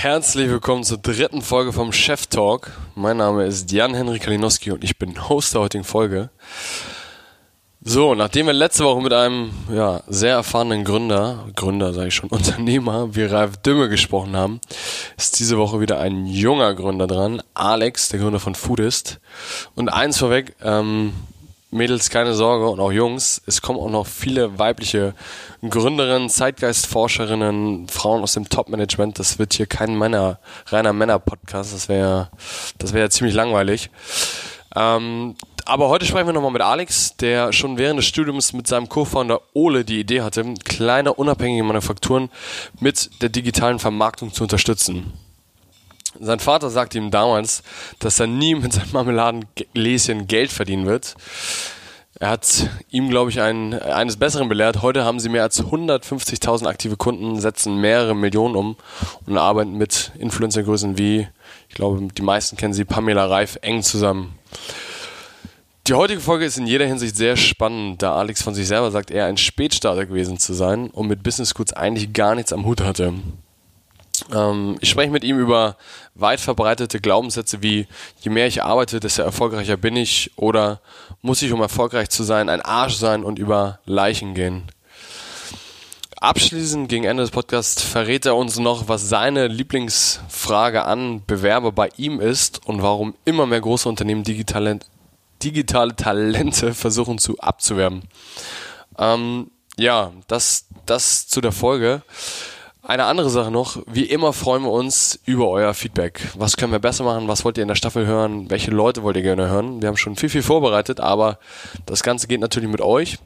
Herzlich willkommen zur dritten Folge vom Chef Talk. Mein Name ist Jan-Henry Kalinowski und ich bin Host der heutigen Folge. So, nachdem wir letzte Woche mit einem ja, sehr erfahrenen Gründer, Gründer sage ich schon, Unternehmer wie Ralf Dümme gesprochen haben, ist diese Woche wieder ein junger Gründer dran, Alex, der Gründer von Foodist. Und eins vorweg, ähm, Mädels, keine Sorge und auch Jungs, es kommen auch noch viele weibliche Gründerinnen, Zeitgeistforscherinnen, Frauen aus dem Top-Management. Das wird hier kein Männer, reiner Männer-Podcast, das wäre das wäre ja ziemlich langweilig. Ähm, aber heute sprechen wir nochmal mit Alex, der schon während des Studiums mit seinem Co-Founder Ole die Idee hatte, kleine unabhängige Manufakturen mit der digitalen Vermarktung zu unterstützen. Sein Vater sagte ihm damals, dass er nie mit seinem Marmeladengläschen Geld verdienen wird. Er hat ihm, glaube ich, ein, eines Besseren belehrt. Heute haben sie mehr als 150.000 aktive Kunden, setzen mehrere Millionen um und arbeiten mit Influencergrößen wie, ich glaube, die meisten kennen sie, Pamela Reif, eng zusammen. Die heutige Folge ist in jeder Hinsicht sehr spannend, da Alex von sich selber sagt, er ein Spätstarter gewesen zu sein und mit Business Goods eigentlich gar nichts am Hut hatte. Ähm, ich spreche mit ihm über weit verbreitete Glaubenssätze wie, je mehr ich arbeite, desto erfolgreicher bin ich oder muss ich, um erfolgreich zu sein, ein Arsch sein und über Leichen gehen. Abschließend gegen Ende des Podcasts verrät er uns noch, was seine Lieblingsfrage an Bewerber bei ihm ist und warum immer mehr große Unternehmen digitale, digitale Talente versuchen zu abzuwerben. Ähm, ja, das, das zu der Folge. Eine andere Sache noch, wie immer freuen wir uns über euer Feedback. Was können wir besser machen? Was wollt ihr in der Staffel hören? Welche Leute wollt ihr gerne hören? Wir haben schon viel, viel vorbereitet, aber das Ganze geht natürlich mit euch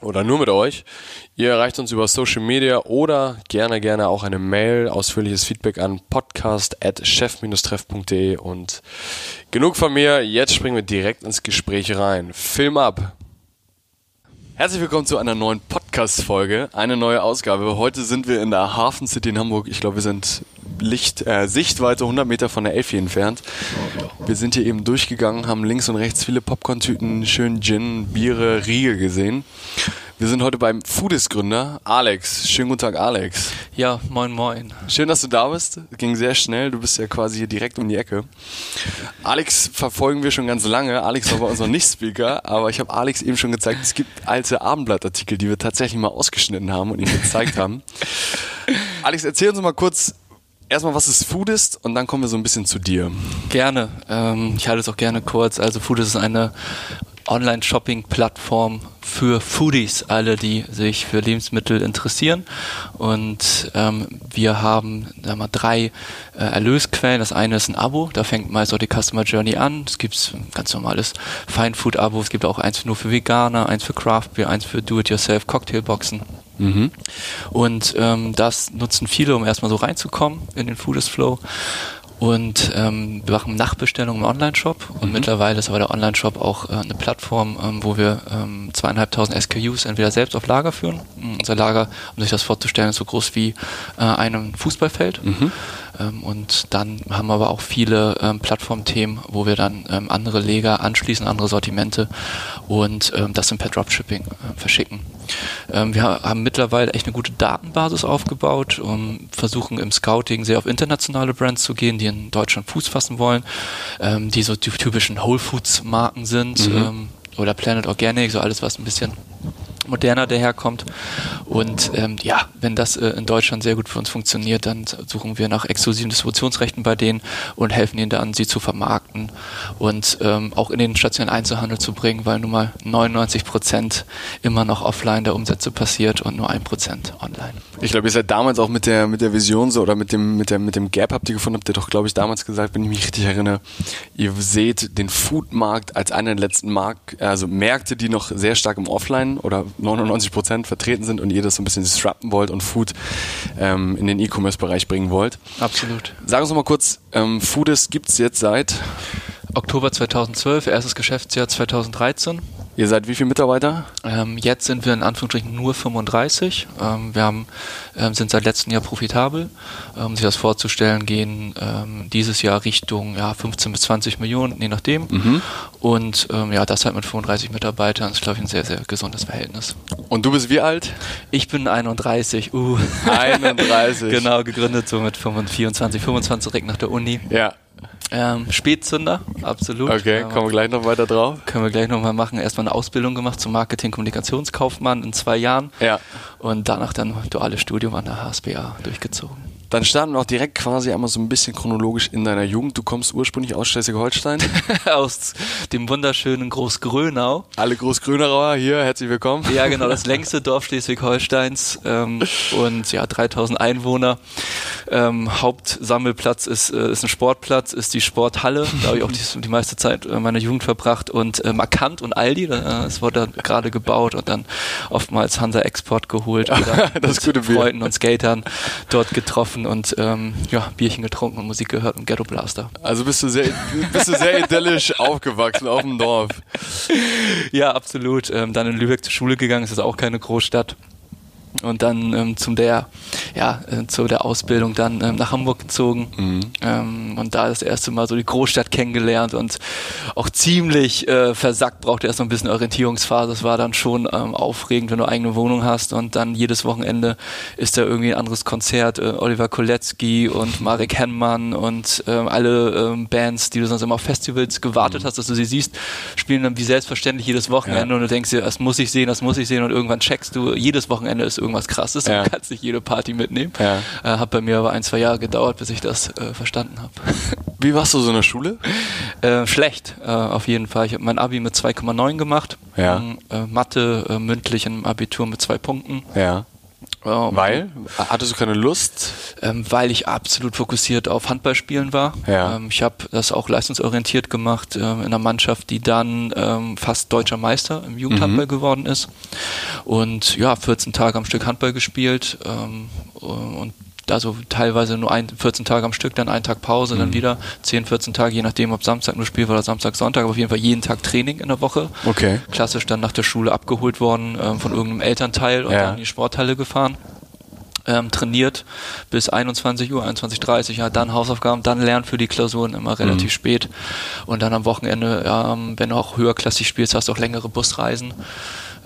oder nur mit euch. Ihr erreicht uns über Social Media oder gerne, gerne auch eine Mail, ausführliches Feedback an podcast.chef-treff.de und genug von mir. Jetzt springen wir direkt ins Gespräch rein. Film ab! Herzlich willkommen zu einer neuen Podcast-Folge, eine neue Ausgabe. Heute sind wir in der Hafen City in Hamburg. Ich glaube, wir sind Licht, äh, Sichtweite 100 Meter von der Elfi entfernt. Wir sind hier eben durchgegangen, haben links und rechts viele Popcorn-Tüten, schön Gin, Biere, Riegel gesehen. Wir sind heute beim Foodist-Gründer Alex. Schönen guten Tag, Alex. Ja, moin, moin. Schön, dass du da bist. Ging sehr schnell. Du bist ja quasi hier direkt um die Ecke. Alex verfolgen wir schon ganz lange. Alex war bei uns noch nicht Speaker, aber ich habe Alex eben schon gezeigt, es gibt alte Abendblattartikel, die wir tatsächlich mal ausgeschnitten haben und ihm gezeigt haben. Alex, erzähl uns mal kurz, erstmal, was ist Foodist und dann kommen wir so ein bisschen zu dir. Gerne. Ähm, ich halte es auch gerne kurz. Also Foodist ist eine Online-Shopping-Plattform für Foodies, alle, die sich für Lebensmittel interessieren. Und ähm, wir haben sagen wir, drei äh, Erlösquellen. Das eine ist ein Abo, da fängt meist auch die Customer Journey an. Es gibt ein ganz normales Fine Food Abo, es gibt auch eins nur für Veganer, eins für Craft Beer, eins für Do-it-yourself Cocktailboxen. Mhm. Und ähm, das nutzen viele, um erstmal so reinzukommen in den Foodist Flow. Und ähm, wir machen Nachbestellungen im Online-Shop und mhm. mittlerweile ist aber der Online-Shop auch äh, eine Plattform, ähm, wo wir ähm, zweieinhalbtausend SKUs entweder selbst auf Lager führen. Unser Lager, um sich das vorzustellen, ist so groß wie äh, einem Fußballfeld. Mhm. Ähm, und dann haben wir aber auch viele ähm, Plattformthemen, wo wir dann ähm, andere Leger anschließen, andere Sortimente und ähm, das dann per Dropshipping äh, verschicken. Ähm, wir haben mittlerweile echt eine gute Datenbasis aufgebaut, um versuchen im Scouting sehr auf internationale Brands zu gehen, die in Deutschland Fuß fassen wollen, ähm, die so die typischen Whole Foods Marken sind mhm. ähm, oder Planet Organic, so alles was ein bisschen moderner daherkommt. Und ähm, ja, wenn das äh, in Deutschland sehr gut für uns funktioniert, dann suchen wir nach exklusiven Distributionsrechten bei denen und helfen ihnen dann, sie zu vermarkten und ähm, auch in den stationären Einzelhandel zu bringen, weil nun mal 99 Prozent immer noch offline der Umsätze passiert und nur ein Prozent online. Ich glaube, ihr seid damals auch mit der mit der Vision so oder mit dem mit der mit dem Gap habt ihr gefunden, habt ihr doch glaube ich damals gesagt, wenn ich mich richtig erinnere, ihr seht den Foodmarkt als einen der letzten Markt, also Märkte, die noch sehr stark im Offline oder 99 Prozent vertreten sind und ihr das so ein bisschen disrupten wollt und Food ähm, in den E-Commerce-Bereich bringen wollt. Absolut. Sag uns noch mal kurz, ähm, Foodist gibt es jetzt seit? Oktober 2012, erstes Geschäftsjahr 2013. Ihr seid wie viele Mitarbeiter? Ähm, jetzt sind wir in Anführungsstrichen nur 35. Ähm, wir haben, ähm, sind seit letztem Jahr profitabel. Um ähm, sich das vorzustellen, gehen ähm, dieses Jahr Richtung ja, 15 bis 20 Millionen, je nachdem. Mhm. Und ähm, ja, das halt mit 35 Mitarbeitern ist, glaube ich, ein sehr, sehr gesundes Verhältnis. Und du bist wie alt? Ich bin 31. Uh. 31. genau, gegründet so mit 24, 25 direkt nach der Uni. Ja. Ähm, Spätzünder, absolut. Okay, kommen wir gleich noch weiter drauf. Können wir gleich nochmal machen. Erstmal eine Ausbildung gemacht zum Marketing-Kommunikationskaufmann in zwei Jahren. Ja. Und danach dann duales Studium an der HSBA durchgezogen. Dann starten wir auch direkt quasi einmal so ein bisschen chronologisch in deiner Jugend. Du kommst ursprünglich aus Schleswig-Holstein. aus dem wunderschönen Großgrönau. Alle Großgrönauer hier, herzlich willkommen. Ja, genau, das längste Dorf Schleswig-Holsteins ähm, und ja, 3000 Einwohner. Ähm, Hauptsammelplatz ist, äh, ist ein Sportplatz, ist die Sporthalle. Da habe ich auch die, die meiste Zeit meiner Jugend verbracht und äh, Markant und Aldi, äh, es wurde gerade gebaut und dann oftmals Hansa Export geholt. das gute. Freunden und Skatern dort getroffen getroffen und ähm, ja, Bierchen getrunken und Musik gehört und Ghetto Blaster. Also bist du sehr, bist du sehr idyllisch aufgewachsen auf dem Dorf. Ja, absolut. Ähm, dann in Lübeck zur Schule gegangen, ist das auch keine Großstadt und dann ähm, zum der ja äh, zu der Ausbildung dann ähm, nach Hamburg gezogen mhm. ähm, und da das erste Mal so die Großstadt kennengelernt und auch ziemlich äh, versackt brauchte erst noch ein bisschen Orientierungsphase das war dann schon ähm, aufregend wenn du eigene Wohnung hast und dann jedes Wochenende ist da irgendwie ein anderes Konzert äh, Oliver Kolecki und Marek Henmann und ähm, alle ähm, Bands die du sonst immer auf Festivals gewartet mhm. hast dass du sie siest spielen dann wie selbstverständlich jedes Wochenende ja. und du denkst dir das muss ich sehen das muss ich sehen und irgendwann checkst du jedes Wochenende ist irgendwas krasses ja. und kannst nicht jede Party mitnehmen. Ja. Äh, hat bei mir aber ein, zwei Jahre gedauert, bis ich das äh, verstanden habe. Wie warst du so in der Schule? Äh, schlecht, äh, auf jeden Fall. Ich habe mein Abi mit 2,9 gemacht. Ja. Ähm, äh, Mathe äh, mündlich im Abitur mit zwei Punkten. Ja. Oh, weil? Hattest du keine Lust? Ähm, weil ich absolut fokussiert auf Handballspielen war. Ja. Ähm, ich habe das auch leistungsorientiert gemacht ähm, in einer Mannschaft, die dann ähm, fast deutscher Meister im Jugendhandball mhm. geworden ist. Und ja, 14 Tage am Stück Handball gespielt ähm, und also teilweise nur ein, 14 Tage am Stück, dann einen Tag Pause, mhm. dann wieder 10, 14 Tage, je nachdem, ob Samstag nur Spiel war oder Samstag, Sonntag, aber auf jeden Fall jeden Tag Training in der Woche. Okay. Klassisch dann nach der Schule abgeholt worden ähm, von irgendeinem Elternteil und ja. dann in die Sporthalle gefahren. Ähm, trainiert bis 21 Uhr, 21.30 Uhr, ja, dann Hausaufgaben, dann lernen für die Klausuren immer relativ mhm. spät und dann am Wochenende, ähm, wenn du auch höherklassig spielst, hast du auch längere Busreisen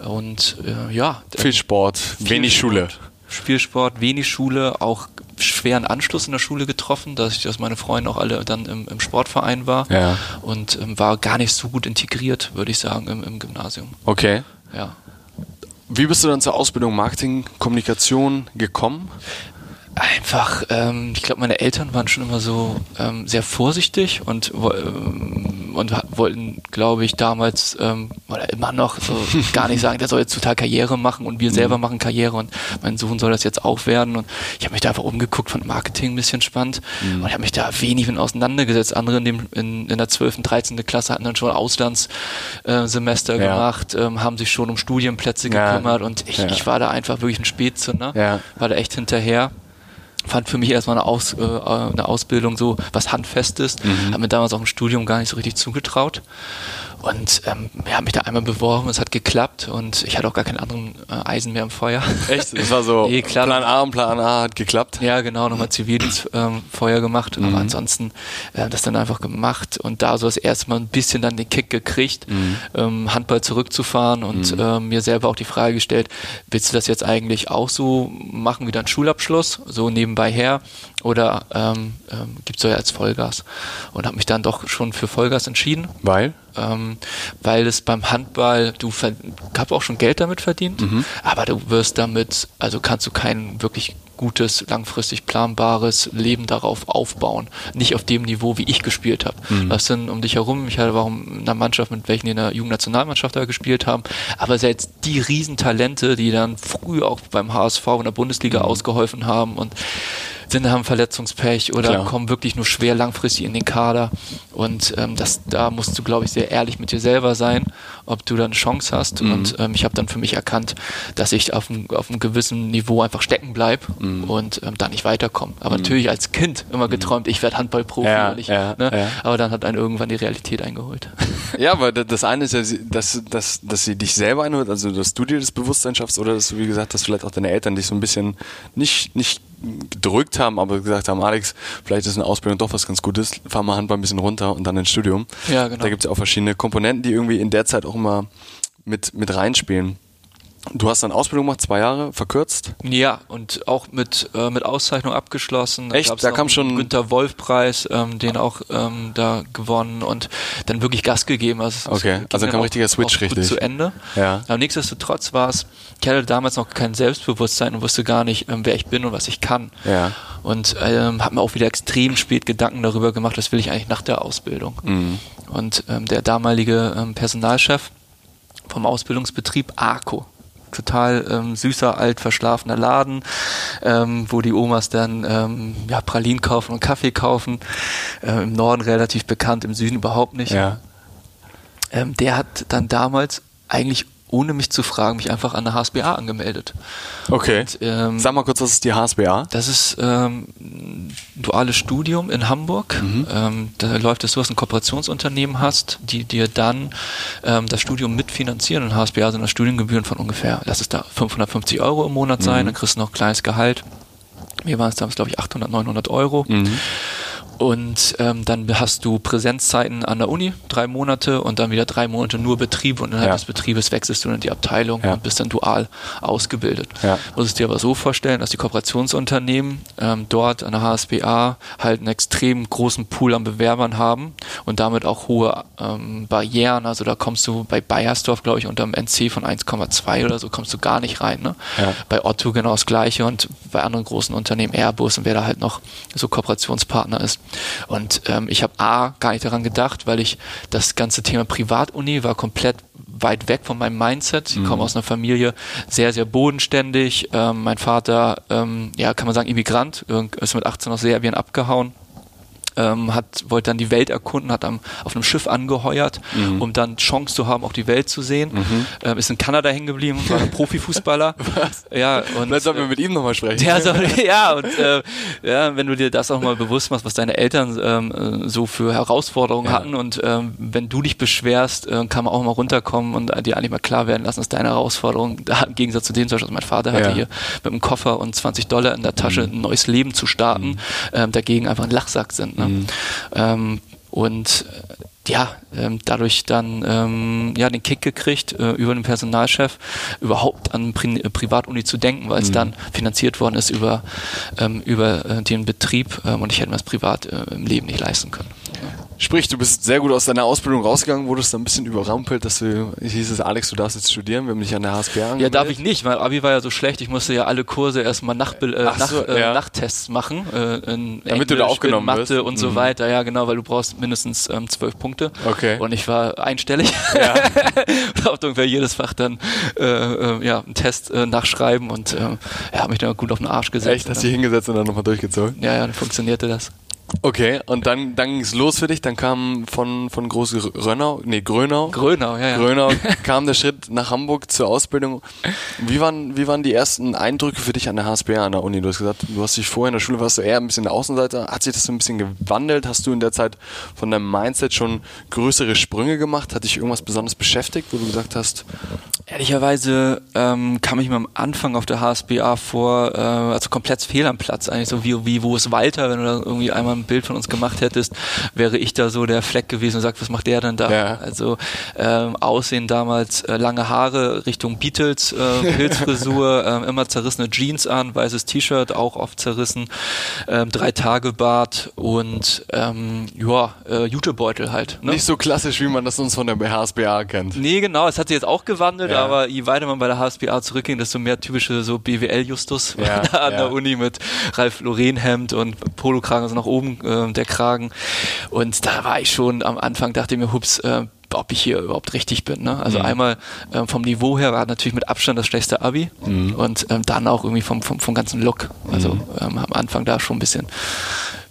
und äh, ja. Viel Sport, viel wenig Sport. Schule. Spielsport, wenig Schule, auch schweren Anschluss in der Schule getroffen, dass ich, dass meine Freunde auch alle dann im, im Sportverein war ja. und ähm, war gar nicht so gut integriert, würde ich sagen, im, im Gymnasium. Okay. Ja. Wie bist du dann zur Ausbildung Marketing, Kommunikation gekommen? Einfach, ähm, ich glaube, meine Eltern waren schon immer so ähm, sehr vorsichtig und, ähm, und wollten, glaube ich, damals ähm, oder immer noch so gar nicht sagen, der soll jetzt total Karriere machen und wir mhm. selber machen Karriere und mein Sohn soll das jetzt auch werden. Und ich habe mich da einfach umgeguckt, von Marketing ein bisschen spannend mhm. und ich habe mich da wenig mit auseinandergesetzt. Andere in, dem, in, in der 12., 13. Klasse hatten dann schon Auslandssemester äh, ja. gemacht, ähm, haben sich schon um Studienplätze gekümmert ja. und ich, ja. ich war da einfach wirklich ein Spätzünder, war da echt hinterher fand für mich erstmal eine, Aus, äh, eine Ausbildung so was Handfestes. Mhm. Hat mir damals auch im Studium gar nicht so richtig zugetraut. Und ähm, ja, mich da einmal beworben, es hat geklappt und ich hatte auch gar keinen anderen äh, Eisen mehr im Feuer. Echt? Das war so nee, Plan A und Plan A hat geklappt? Ja, genau, nochmal Zivildienst ähm, Feuer gemacht, mhm. aber ansonsten äh, das dann einfach gemacht und da so das erste Mal ein bisschen dann den Kick gekriegt, mhm. ähm, Handball zurückzufahren und mhm. ähm, mir selber auch die Frage gestellt, willst du das jetzt eigentlich auch so machen wie dein Schulabschluss, so nebenbei her oder ähm, ähm, gibt es so ja als Vollgas? Und habe mich dann doch schon für Vollgas entschieden. Weil? Ähm, weil es beim Handball, du hast auch schon Geld damit verdient, mhm. aber du wirst damit, also kannst du kein wirklich gutes, langfristig planbares Leben darauf aufbauen. Nicht auf dem Niveau, wie ich gespielt habe. Mhm. Das sind um dich herum, ich hatte auch in einer Mannschaft, mit welchen die in der Jugendnationalmannschaft da gespielt haben, aber selbst die Riesentalente, die dann früh auch beim HSV in der Bundesliga mhm. ausgeholfen haben und sind, haben Verletzungspech oder Klar. kommen wirklich nur schwer langfristig in den Kader. Und ähm, das, da musst du, glaube ich, sehr ehrlich mit dir selber sein, ob du da eine Chance hast. Mhm. Und ähm, ich habe dann für mich erkannt, dass ich auf, einem- auf einem gewissen Niveau einfach stecken bleibe Mhm. und ähm, da nicht weiterkomme. Aber natürlich als Kind immer geträumt, ich werde Handballprofi. Ja, ich, ja, ne? ja. Aber dann hat einen irgendwann die Realität eingeholt. Ja, aber da- das eine ist ja, dass, dass, dass sie dich selber einholt, also dass du dir das Bewusstsein schaffst oder dass du, wie gesagt, dass vielleicht auch deine Eltern dich so ein bisschen nicht, nicht gedrückt haben, aber gesagt haben, Alex, vielleicht ist eine Ausbildung doch was ganz Gutes, fahr mal Handball ein bisschen runter und dann ins Studium. Ja, genau. Da gibt es ja auch verschiedene Komponenten, die irgendwie in der Zeit auch immer mit, mit reinspielen. Du hast dann Ausbildung gemacht, zwei Jahre, verkürzt. Ja, und auch mit, äh, mit Auszeichnung abgeschlossen. Echt? Da kam schon- Günter Wolf-Preis, ähm, den auch ähm, da gewonnen und dann wirklich Gas gegeben. Also, Okay, also kam richtiger Switch richtig. zu Ende. Ja. Aber nichtsdestotrotz war es, ich hatte damals noch kein Selbstbewusstsein und wusste gar nicht, ähm, wer ich bin und was ich kann. Ja. Und ähm, habe mir auch wieder extrem spät Gedanken darüber gemacht, was will ich eigentlich nach der Ausbildung. Mhm. Und ähm, der damalige ähm, Personalchef vom Ausbildungsbetrieb ARCO, total ähm, süßer, alt verschlafener Laden, ähm, wo die Omas dann ähm, ja, Pralinen kaufen und Kaffee kaufen. Äh, Im Norden relativ bekannt, im Süden überhaupt nicht. Ja. Ähm, der hat dann damals eigentlich ohne mich zu fragen, mich einfach an der HSBA angemeldet. Okay. Und, ähm, Sag mal kurz, was ist die HSBA? das ist ähm, ein duales Studium in Hamburg. Mhm. Ähm, da läuft es so, dass du ein Kooperationsunternehmen hast, die dir dann ähm, das Studium mitfinanzieren. Und HSBA sind das Studiengebühren von ungefähr, lass es da 550 Euro im Monat sein, Mhm. dann kriegst du noch ein kleines Gehalt. Mir waren es damals, glaube ich, 800, 900 Euro. Mhm. Und ähm, dann hast du Präsenzzeiten an der Uni, drei Monate und dann wieder drei Monate nur Betrieb und innerhalb Ja. des Betriebes wechselst du in die Abteilung Ja. und bist dann dual ausgebildet. Ja. Muss es dir aber so vorstellen, dass die Kooperationsunternehmen ähm, dort an der HSBA halt einen extrem großen Pool an Bewerbern haben und damit auch hohe ähm, Barrieren. Also da kommst du bei Bayersdorf, glaube ich, unter einem NC von 1,2 oder so kommst du gar nicht rein. Ne? Ja. Bei Otto genau das gleiche und bei anderen großen Unternehmen Airbus und wer da halt noch so Kooperationspartner ist. Und ähm, ich habe A, gar nicht daran gedacht, weil ich das ganze Thema Privatuni war komplett weit weg von meinem Mindset. Ich komme aus einer Familie sehr, sehr bodenständig. Ähm, mein Vater, ähm, ja, kann man sagen, Immigrant, ist mit 18 aus Serbien abgehauen. Ähm, hat, wollte dann die Welt erkunden, hat am, auf einem Schiff angeheuert, um dann Chance zu haben, auch die Welt zu sehen. Ähm, ist in Kanada hängen geblieben, war ein Profifußballer. Ja, und, Vielleicht sollten wir mit ihm nochmal sprechen. ja, so, ja, und äh, ja, wenn du dir das auch mal bewusst machst, was deine Eltern ähm, äh, so für Herausforderungen Ja. hatten und ähm, wenn du dich beschwerst, äh, kann man auch mal runterkommen und äh, dir eigentlich mal klar werden lassen, dass deine Herausforderung, da, im Gegensatz zu dem, zum Beispiel, was mein Vater hatte Ja. Mhm. hier mit einem Koffer und 20 Dollar in der Tasche ein neues Leben zu starten, ähm, dagegen einfach ein Lachsack sind. Ne? Mhm. Ähm, und äh, ja, ähm, dadurch dann ähm, ja den Kick gekriegt, äh, über den Personalchef überhaupt an Pri äh, Privatuni zu denken, weil es Mhm. dann finanziert worden ist über, ähm, über äh, den Betrieb ähm, und ich hätte mir das privat äh, im Leben nicht leisten können. Sprich, du bist sehr gut aus deiner Ausbildung rausgegangen, wurdest dann ein bisschen überrampelt, dass du, hieß es, Alex, du darfst jetzt studieren, wir haben dich an der HSBA Ja, angemeldet. darf ich nicht. Mein Abi war ja so schlecht, ich musste ja alle Kurse erstmal nach, äh, Ach nach, so, äh, ja. Nachtests machen. Äh, Damit du da Englisch, aufgenommen Mathe wirst. und so Mhm. weiter. Ja, genau, weil du brauchst mindestens ähm, zwölf Punkte. Okay. Und ich war einstellig. Ja. und auf jedes Fach dann äh, äh, ja, einen Test äh, nachschreiben und äh, ja, habe mich dann gut auf den Arsch gesetzt. Echt, hast und dich hingesetzt und dann nochmal durchgezogen? ja, ja, dann funktionierte das. Okay, und dann, dann ging's los für dich, dann kam von, von Groß Rönnau, nee, Grönau. Grönau, ja, ja. Grönau kam der Schritt nach Hamburg zur Ausbildung. Wie waren, wie waren die ersten Eindrücke für dich an der HSBA an der Uni? Du hast gesagt, du hast dich vorher in der Schule, warst du eher ein bisschen der Außenseiter. Hat sich das so ein bisschen gewandelt? Hast du in der Zeit von deinem Mindset schon größere Sprünge gemacht? Hat dich irgendwas besonders beschäftigt, wo du gesagt hast, Ehrlicherweise ähm, kam ich mir am Anfang auf der HSBA vor, äh, also komplett fehl am Platz eigentlich, so wie, wie wo ist Walter, wenn du da irgendwie einmal ein Bild von uns gemacht hättest, wäre ich da so der Fleck gewesen und sagt, was macht der denn da? Ja. Also ähm, Aussehen damals, äh, lange Haare Richtung Beatles, äh, Pilzfrisur, ähm, immer zerrissene Jeans an, weißes T-Shirt, auch oft zerrissen, ähm, drei Tage Bart und ähm, ja, äh, Jutebeutel halt. Ne? nicht so klassisch, wie man das uns von der HSBA kennt? Nee, genau, es hat sich jetzt auch gewandelt, Ja. aber je weiter man bei der HSBA zurückging, desto mehr typische so BWL-Justus Ja, an der Uni mit Ralf Lauren-Hemd und Polokragen, also nach oben äh, der Kragen. Und da war ich schon am Anfang, dachte ich mir, hups, äh, ob ich hier überhaupt richtig bin. Ne? Also mhm. einmal ähm, vom Niveau her war natürlich mit Abstand das schlechteste Abi mhm. und ähm, dann auch irgendwie vom, vom, vom ganzen Look. Also mhm. ähm, am Anfang da schon ein bisschen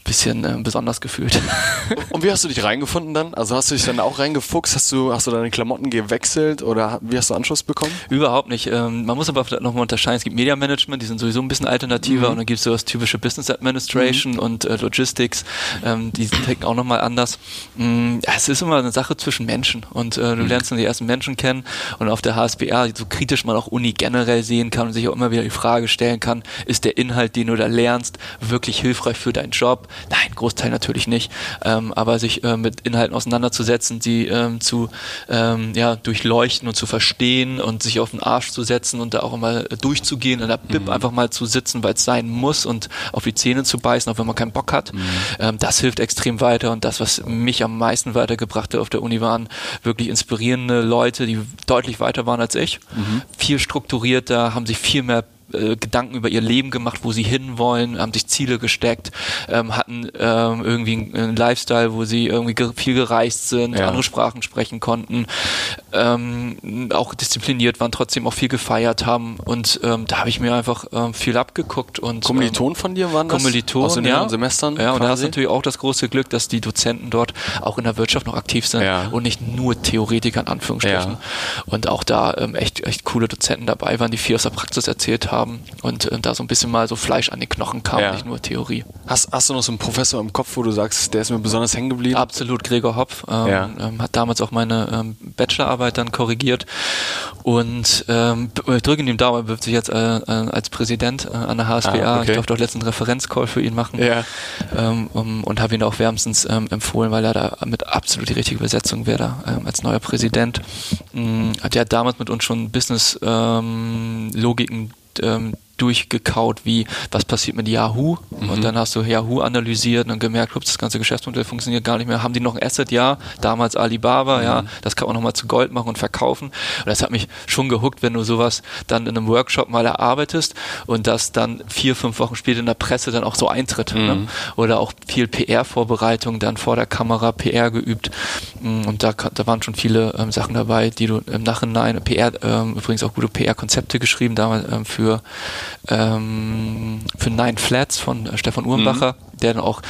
bisschen äh, besonders gefühlt. Und wie hast du dich reingefunden dann? Also hast du dich dann auch reingefuchst? Hast du, hast du deine Klamotten gewechselt oder wie hast du Anschluss bekommen? Überhaupt nicht. Ähm, man muss aber vielleicht nochmal unterscheiden. Es gibt Media Management, die sind sowieso ein bisschen alternativer mhm. und dann gibt es so das typische Business Administration mhm. und äh, Logistics. Ähm, die ticken auch nochmal anders. Mhm, es ist immer eine Sache zwischen Menschen und äh, du mhm. lernst dann die ersten Menschen kennen und auf der HSBA, so kritisch man auch Uni generell sehen kann und sich auch immer wieder die Frage stellen kann, ist der Inhalt, den du da lernst, wirklich hilfreich für deinen Job? Nein, Großteil natürlich nicht. Ähm, aber sich äh, mit Inhalten auseinanderzusetzen, die ähm, zu ähm, ja, durchleuchten und zu verstehen und sich auf den Arsch zu setzen und da auch immer durchzugehen, in der Bib mhm. einfach mal zu sitzen, weil es sein muss und auf die Zähne zu beißen, auch wenn man keinen Bock hat. Mhm. Ähm, das hilft extrem weiter und das, was mich am meisten weitergebracht hat auf der Uni, waren wirklich inspirierende Leute, die deutlich weiter waren als ich. Mhm. Viel strukturierter, haben sich viel mehr äh, Gedanken über ihr Leben gemacht, wo sie hinwollen, haben sich Ziele gesteckt, ähm, hatten ähm, irgendwie einen Lifestyle, wo sie irgendwie ge viel gereist sind, ja. andere Sprachen sprechen konnten, ähm, auch diszipliniert waren, trotzdem auch viel gefeiert haben und ähm, da habe ich mir einfach ähm, viel abgeguckt und Kommilitonen von dir waren das? Kommilitonen, aus den ja. Semestern? Ja, und da hast du natürlich auch das große Glück, dass die Dozenten dort auch in der Wirtschaft noch aktiv sind ja. und nicht nur Theoretiker in Anführungsstrichen. Ja. Und auch da ähm, echt, echt coole Dozenten dabei waren, die viel aus der Praxis erzählt haben haben und äh, da so ein bisschen mal so Fleisch an den Knochen kam, ja. nicht nur Theorie. Hast, hast du noch so einen Professor im Kopf, wo du sagst, der ist mir besonders hängen geblieben? Absolut, Gregor Hopf. Ähm, ja. ähm, hat damals auch meine ähm, Bachelorarbeit dann korrigiert und ähm, ich drücke ihm Daumen, er bewirbt sich jetzt äh, äh, als Präsident äh, an der HSBA. Ah, okay. Ich durfte auch letzten Referenzcall für ihn machen ja. ähm, um, und habe ihn auch wärmstens ähm, empfohlen, weil er da mit absolut die richtige Besetzung wäre da ähm, als neuer Präsident. Ähm, der hat damals mit uns schon Business-Logiken ähm, durchgekaut, wie was passiert mit Yahoo mhm. und dann hast du Yahoo analysiert und gemerkt, ups, das ganze Geschäftsmodell funktioniert gar nicht mehr. Haben die noch ein Asset? Ja, damals Alibaba, mhm. ja, das kann man nochmal zu Gold machen und verkaufen. Und das hat mich schon gehuckt, wenn du sowas dann in einem Workshop mal erarbeitest und das dann vier, fünf Wochen später in der Presse dann auch so eintritt. Ne? Mhm. Ne? Oder auch viel PR-Vorbereitung, dann vor der Kamera PR geübt. Mm, und da, da waren schon viele ähm, Sachen dabei, die du im Nachhinein, PR, ähm, übrigens auch gute PR-Konzepte geschrieben, damals ähm, für ähm, für Nine Flats von äh, Stefan Uhrenbacher, mhm. der dann auch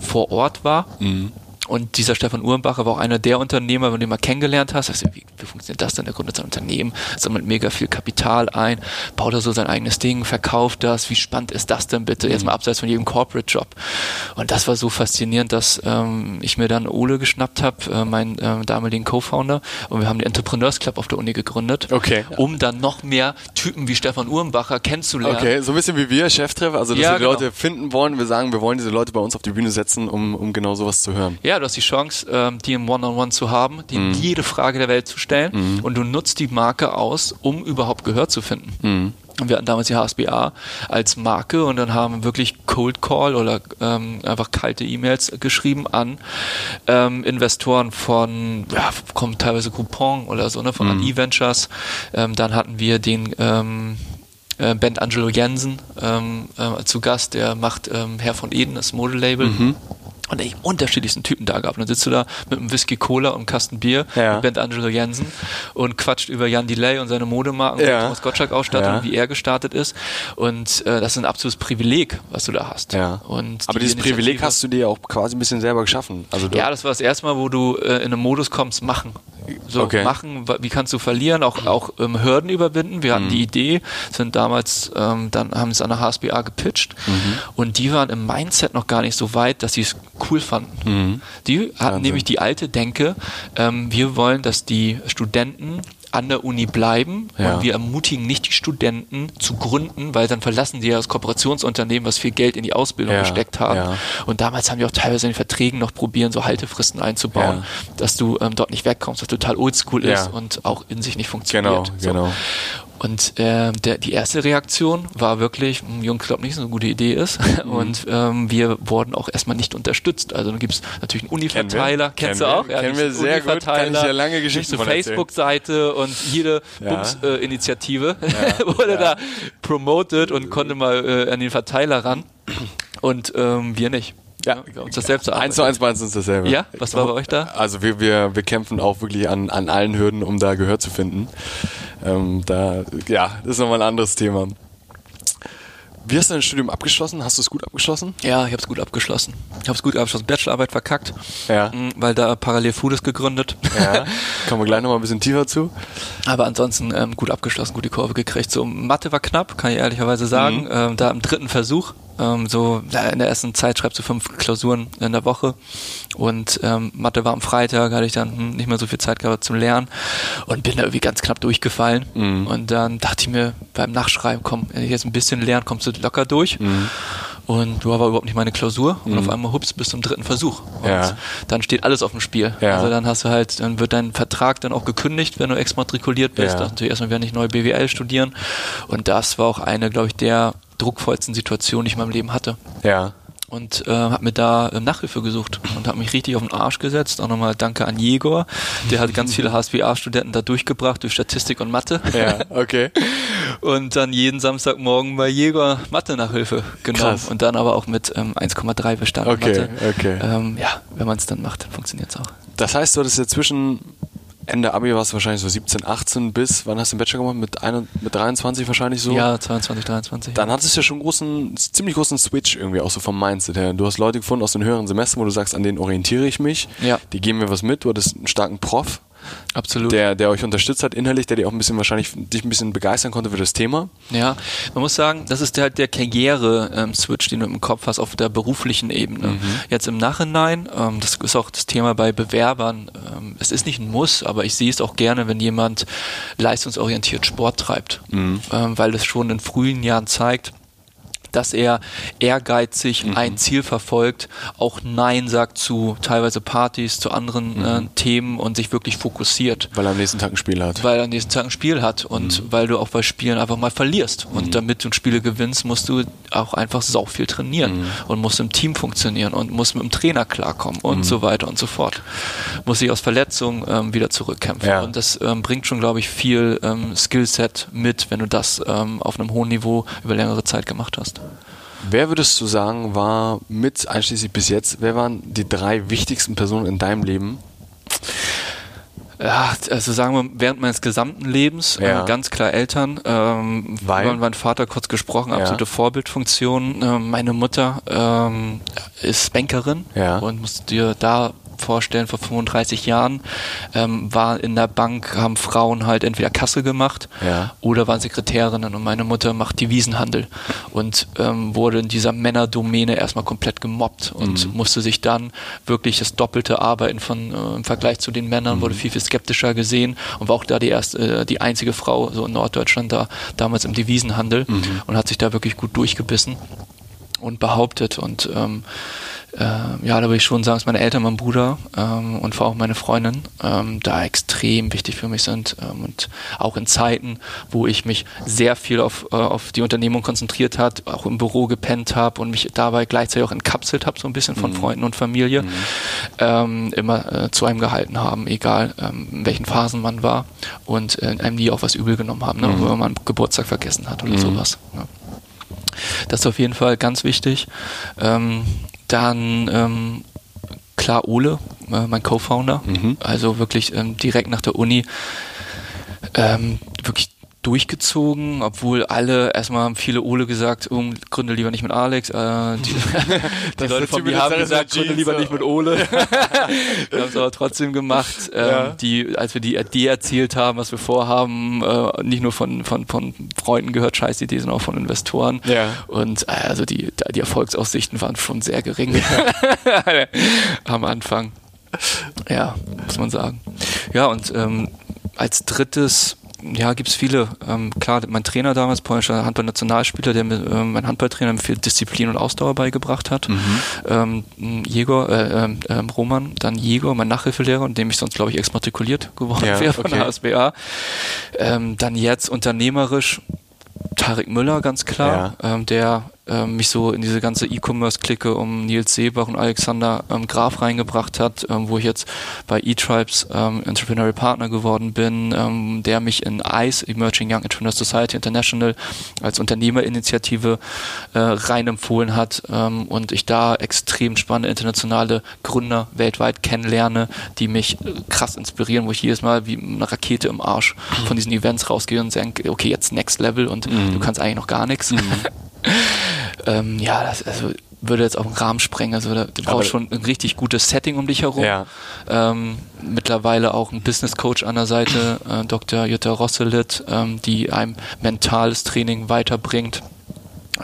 vor Ort war. Mhm. Und dieser Stefan Uhrenbacher war auch einer der Unternehmer, den du mal kennengelernt hast. Also, wie, wie funktioniert das denn? Der gründet sein Unternehmen, sammelt mega viel Kapital ein, baut da so sein eigenes Ding, verkauft das. Wie spannend ist das denn bitte? Jetzt mal abseits von jedem Corporate-Job. Und das war so faszinierend, dass ähm, ich mir dann Ole geschnappt habe, äh, meinen äh, damaligen Co-Founder. Und wir haben den Entrepreneurs Club auf der Uni gegründet, okay. um dann noch mehr Typen wie Stefan Uhrenbacher kennenzulernen. Okay, so ein bisschen wie wir, Cheftreffer. Also, dass ja, wir die genau. Leute finden wollen. Wir sagen, wir wollen diese Leute bei uns auf die Bühne setzen, um, um genau sowas zu hören. Ja, du hast die Chance, ähm, die im One-on-One -on -One zu haben, die mhm. jede Frage der Welt zu stellen mhm. und du nutzt die Marke aus, um überhaupt Gehör zu finden. Mhm. Wir hatten damals die HSBA als Marke und dann haben wir wirklich Cold Call oder ähm, einfach kalte E-Mails geschrieben an ähm, Investoren von, ja, kommen teilweise Coupon oder so, ne, von mhm. E-Ventures. Ähm, dann hatten wir den ähm, äh, Ben Angelo Jensen ähm, äh, zu Gast, der macht ähm, Herr von Eden, das Modelabel. Mhm und die unterschiedlichsten Typen da gehabt. Und dann sitzt du da mit einem Whisky Cola und einem Kasten Bier ja. mit Bent Angelo Jensen und quatscht über Jan Delay und seine Modemarken ja. und Thomas Gottschalk Ausstattung, ja. wie er gestartet ist. Und äh, das ist ein absolutes Privileg, was du da hast. Ja. Und Aber die dieses Privileg hast du dir auch quasi ein bisschen selber geschaffen. Also ja, das war das erste Mal, wo du äh, in einen Modus kommst, machen. So okay. machen, wie kannst du verlieren, auch, auch ähm, Hürden überwinden. Wir hatten mhm. die Idee, sind damals, ähm, dann haben es an der HSBA gepitcht mhm. und die waren im Mindset noch gar nicht so weit, dass sie es cool fanden. Mhm. Die hatten Wahnsinn. nämlich die alte Denke, ähm, wir wollen, dass die Studenten an der Uni bleiben ja. und wir ermutigen nicht die Studenten zu gründen, weil dann verlassen sie ja das Kooperationsunternehmen, was viel Geld in die Ausbildung ja. gesteckt haben. Ja. Und damals haben wir auch teilweise in den Verträgen noch probieren, so Haltefristen einzubauen, dass du ähm, dort nicht wegkommst, was total oldschool ist und auch in sich nicht funktioniert. Genau, so. genau. Und äh, der, die erste Reaktion war wirklich, hm, Jungs, glaube nicht, so eine gute Idee ist. Mhm. Und ähm, wir wurden auch erstmal nicht unterstützt. Also dann gibt es natürlich einen Uni-Verteiler, kennst du auch? Ja, kennen wir sehr gut, kann ich ja lange Geschichten von Facebook-Seite und jede ja. Bums-Initiative äh, ja. wurde ja. da promoted und konnte mal äh, an den Verteiler ran. Und ähm, wir nicht. Ja, wir uns das selbst Eins zu eins du uns dasselbe. Ja, was war bei euch da? Also wir, wir, wir kämpfen auch wirklich an, an allen Hürden, um da Gehör zu finden. Ähm, da, ja, das ist nochmal ein anderes Thema. Wie hast du dein Studium abgeschlossen? Hast du es gut abgeschlossen? Ja, ich habe es gut abgeschlossen. Ich habe es gut abgeschlossen. Bachelorarbeit verkackt, Ja. mh, weil da parallel Foodies gegründet. Ja. Kommen wir gleich nochmal ein bisschen tiefer zu. Aber ansonsten ähm, gut abgeschlossen, gut die Kurve gekriegt. So Mathe war knapp, kann ich ehrlicherweise sagen. Ähm, da im dritten Versuch. Ähm, so in der ersten Zeit schreibst du fünf Klausuren in der Woche und ähm, Mathe war am Freitag, hatte ich dann hm, nicht mehr so viel Zeit gehabt zum Lernen und bin da irgendwie ganz knapp durchgefallen. Und dann dachte ich mir beim Nachschreiben, komm, wenn ich jetzt ein bisschen lerne, kommst du locker durch. Und du war überhaupt nicht meine Klausur und auf einmal hups bist du im dritten Versuch. Und Ja. dann steht alles auf dem Spiel. Ja. Also dann hast du halt, dann wird dein Vertrag dann auch gekündigt, wenn du exmatrikuliert bist. Ja. Natürlich erstmal wieder nicht neu BWL studieren. Und das war auch eine, glaube ich, der druckvollsten Situationen, die ich in meinem Leben hatte. Ja. Und äh, habe mir da äh, Nachhilfe gesucht und habe mich richtig auf den Arsch gesetzt. Auch nochmal danke an Jegor. Der hat ganz viele HSBA-Studenten da durchgebracht durch Statistik und Mathe. Ja, okay. Und dann jeden Samstagmorgen bei Jegor Mathe-Nachhilfe genommen. Krass. Und dann aber auch mit ähm, 1,3 bestanden Okay, Mathe. okay. Ähm, ja, wenn man es dann macht, dann funktioniert es auch. Das heißt, du hattest ja zwischen Ende Abi warst du wahrscheinlich so 17, 18 bis, wann hast du den Bachelor gemacht? Mit, ein, mit 23 wahrscheinlich so? Ja, 22, 23. Dann hattest du ja schon einen großen, ziemlich großen Switch irgendwie auch so vom Mindset her. Du hast Leute gefunden aus den höheren Semestern, wo du sagst, an denen orientiere ich mich. Ja. Die geben mir was mit. Du hattest einen starken Prof, Absolut. der, der euch unterstützt hat innerlich, der dir auch ein bisschen wahrscheinlich dich ein bisschen begeistern konnte für das Thema. Ja, man muss sagen, das ist der, der Karriere-Switch, den du im Kopf hast auf der beruflichen Ebene. Jetzt im Nachhinein, ähm, das ist auch das Thema bei Bewerbern, ähm, es ist nicht ein Muss, aber ich sehe es auch gerne, wenn jemand leistungsorientiert Sport treibt, ähm, weil es schon in frühen Jahren zeigt, dass er ehrgeizig ein Ziel verfolgt, auch Nein sagt zu teilweise Partys, zu anderen äh, Themen und sich wirklich fokussiert Weil er am nächsten Tag ein Spiel hat. weil er am nächsten Tag ein Spiel hat und weil du auch bei Spielen einfach mal verlierst. Und damit du Spiele gewinnst, musst du auch einfach sau viel trainieren und musst im Team funktionieren und musst mit dem Trainer klarkommen und so weiter und so fort. Muss sich aus Verletzungen ähm, wieder zurückkämpfen. Ja. Und das ähm, bringt schon, glaube ich, viel ähm, Skillset mit, wenn du das ähm, auf einem hohen Niveau über längere Zeit gemacht hast. Wer würdest du sagen, war mit, einschließlich bis jetzt, wer waren die drei wichtigsten Personen in deinem Leben? Ja, also sagen wir, während meines gesamten Lebens Ja. äh, ganz klar Eltern, ähm, Weil? über meinen Vater kurz gesprochen, Ja. absolute Vorbildfunktion. Ähm, meine Mutter ähm, ist Bankerin Ja. und musst dir da vorstellen, vor 35 Jahren ähm, war in der Bank, haben Frauen halt entweder Kasse gemacht Ja. oder waren Sekretärinnen und meine Mutter macht Devisenhandel und ähm, wurde in dieser Männerdomäne erstmal komplett gemobbt und Mhm. musste sich dann wirklich das doppelte Arbeiten von äh, im Vergleich zu den Männern Mhm. wurde viel viel skeptischer gesehen und war auch da die erste äh, die einzige Frau so in Norddeutschland da damals im Devisenhandel Mhm. und hat sich da wirklich gut durchgebissen und behauptet und ähm, äh, ja, da würde ich schon sagen, dass meine Eltern, mein Bruder ähm, und vor allem meine Freundin ähm, da extrem wichtig für mich sind ähm, und auch in Zeiten, wo ich mich sehr viel auf, äh, auf die Unternehmung konzentriert hat, auch im Büro gepennt habe und mich dabei gleichzeitig auch entkapselt habe, so ein bisschen von Freunden und Familie, ähm, immer äh, zu einem gehalten haben, egal ähm, in welchen Phasen man war und äh, einem nie auch was übel genommen haben, ne, wenn man Geburtstag vergessen hat oder sowas. Ja. Das ist auf jeden Fall ganz wichtig. Ähm, dann ähm, klar Ole, äh, mein Co-Founder, also wirklich ähm, direkt nach der Uni ähm, wirklich durchgezogen, obwohl alle, erstmal haben viele Ole gesagt, oh, gründe lieber nicht mit Alex. Äh, die die Leute von mir haben gesagt, gründe lieber nicht mit Ole. wir haben es aber trotzdem gemacht. Ähm, Ja. die, als wir die Idee erzählt haben, was wir vorhaben, äh, nicht nur von, von, von Freunden gehört, scheiß Idee, sondern auch von Investoren. Ja. Und äh, also die, die Erfolgsaussichten waren schon sehr gering am Anfang. Ja, muss man sagen. Ja, und ähm, als drittes, ja, gibt es viele. Ähm, klar, mein Trainer damals, polnischer Handball-Nationalspieler, der mir, ähm, mein Handballtrainer mir viel Disziplin und Ausdauer beigebracht hat. Ähm, Jäger, äh, ähm, Roman, dann Jäger, mein Nachhilfelehrer, in dem ich sonst, glaube ich, exmatrikuliert geworden Ja, wäre von okay. der HSBA. Ähm, dann jetzt unternehmerisch Tarek Müller, ganz klar, ähm, der äh, mich so in diese ganze E-Commerce-Clique um Nils Seebach und Alexander ähm, Graf reingebracht hat, ähm, wo ich jetzt bei E-Tribes ähm, Entrepreneurial Partner geworden bin, ähm, der mich in ICE, Emerging Young Entrepreneur Society International, als Unternehmerinitiative äh, rein empfohlen hat ähm, und ich da extrem spannende internationale Gründer weltweit kennenlerne, die mich äh, krass inspirieren, wo ich jedes Mal wie eine Rakete im Arsch von diesen Events rausgehe und denke, okay, jetzt Next Level und Mhm. du kannst eigentlich noch gar nichts. Ähm, ja, das also, würde jetzt auch einen Rahmen sprengen. Also da, du brauchst schon ein richtig gutes Setting um dich herum. Ja. Ähm, mittlerweile auch ein Business Coach an der Seite, äh, Dr. Jutta Rosselit, ähm, die einem mentales Training weiterbringt.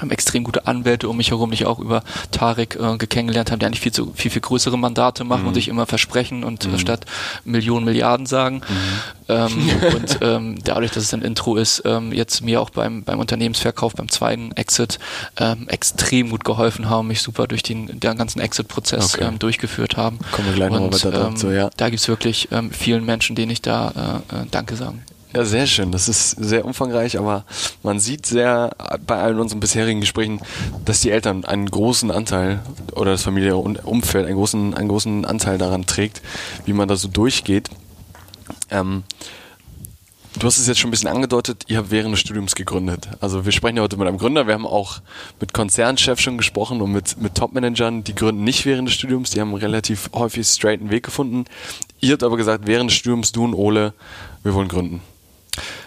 Haben extrem gute Anwälte um mich herum, die ich auch über Tarek äh, kennengelernt habe, die eigentlich viel, zu, viel, viel größere Mandate machen und sich immer versprechen und äh, statt Millionen, Milliarden sagen. Ähm, und ähm, dadurch, dass es ein Intro ist, ähm, jetzt mir auch beim, beim Unternehmensverkauf, beim zweiten Exit ähm, extrem gut geholfen haben, mich super durch den, den ganzen Exit-Prozess Okay. ähm, durchgeführt haben. Kommen wir gleich noch mal Und, weiter dazu, ja. Da gibt es wirklich ähm, vielen Menschen, denen ich da äh, äh, Danke sagen. Ja, sehr schön. Das ist sehr umfangreich, aber man sieht sehr bei allen unseren bisherigen Gesprächen, dass die Eltern einen großen Anteil oder das familiäre Umfeld einen großen, einen großen Anteil daran trägt, wie man da so durchgeht. Ähm, Du hast es jetzt schon ein bisschen angedeutet, ihr habt während des Studiums gegründet. Also wir sprechen ja heute mit einem Gründer, wir haben auch mit Konzernchefs schon gesprochen und mit, mit Top-Managern, die gründen nicht während des Studiums, die haben relativ häufig straighten Weg gefunden. Ihr habt aber gesagt, während des Studiums, du und Ole, wir wollen gründen.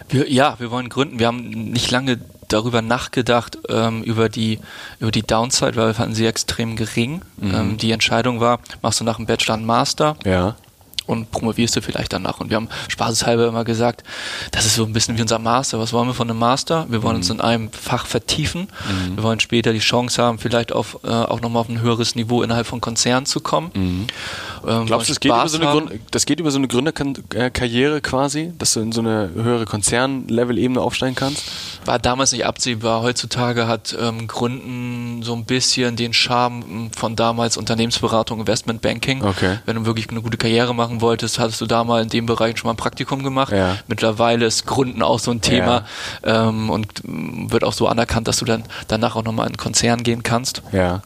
Wir, ja, wir wollen gründen. Wir haben nicht lange darüber nachgedacht, ähm, über, die, über die Downside, weil wir fanden sie extrem gering. Ähm, die Entscheidung war, machst du nach dem Bachelor einen Master Ja. und promovierst du vielleicht danach. Und wir haben spaßeshalber immer gesagt, das ist so ein bisschen wie unser Master. Was wollen wir von einem Master? Wir wollen uns in einem Fach vertiefen. Wir wollen später die Chance haben, vielleicht auf, äh, auch nochmal auf ein höheres Niveau innerhalb von Konzernen zu kommen. Ähm. Glaubst du, das geht, so das geht über so eine Gründerkarriere quasi, dass du in so eine höhere Konzern-Level-Ebene aufsteigen kannst? War damals nicht absehbar. Heutzutage hat ähm, Gründen so ein bisschen den Charme ähm, von damals Unternehmensberatung, Investmentbanking. Okay. Wenn du wirklich eine gute Karriere machen wolltest, hattest du da mal in dem Bereich schon mal ein Praktikum gemacht. Ja. Mittlerweile ist Gründen auch so ein Thema ähm, und ähm, wird auch so anerkannt, dass du dann danach auch nochmal in einen Konzern gehen kannst. Ja.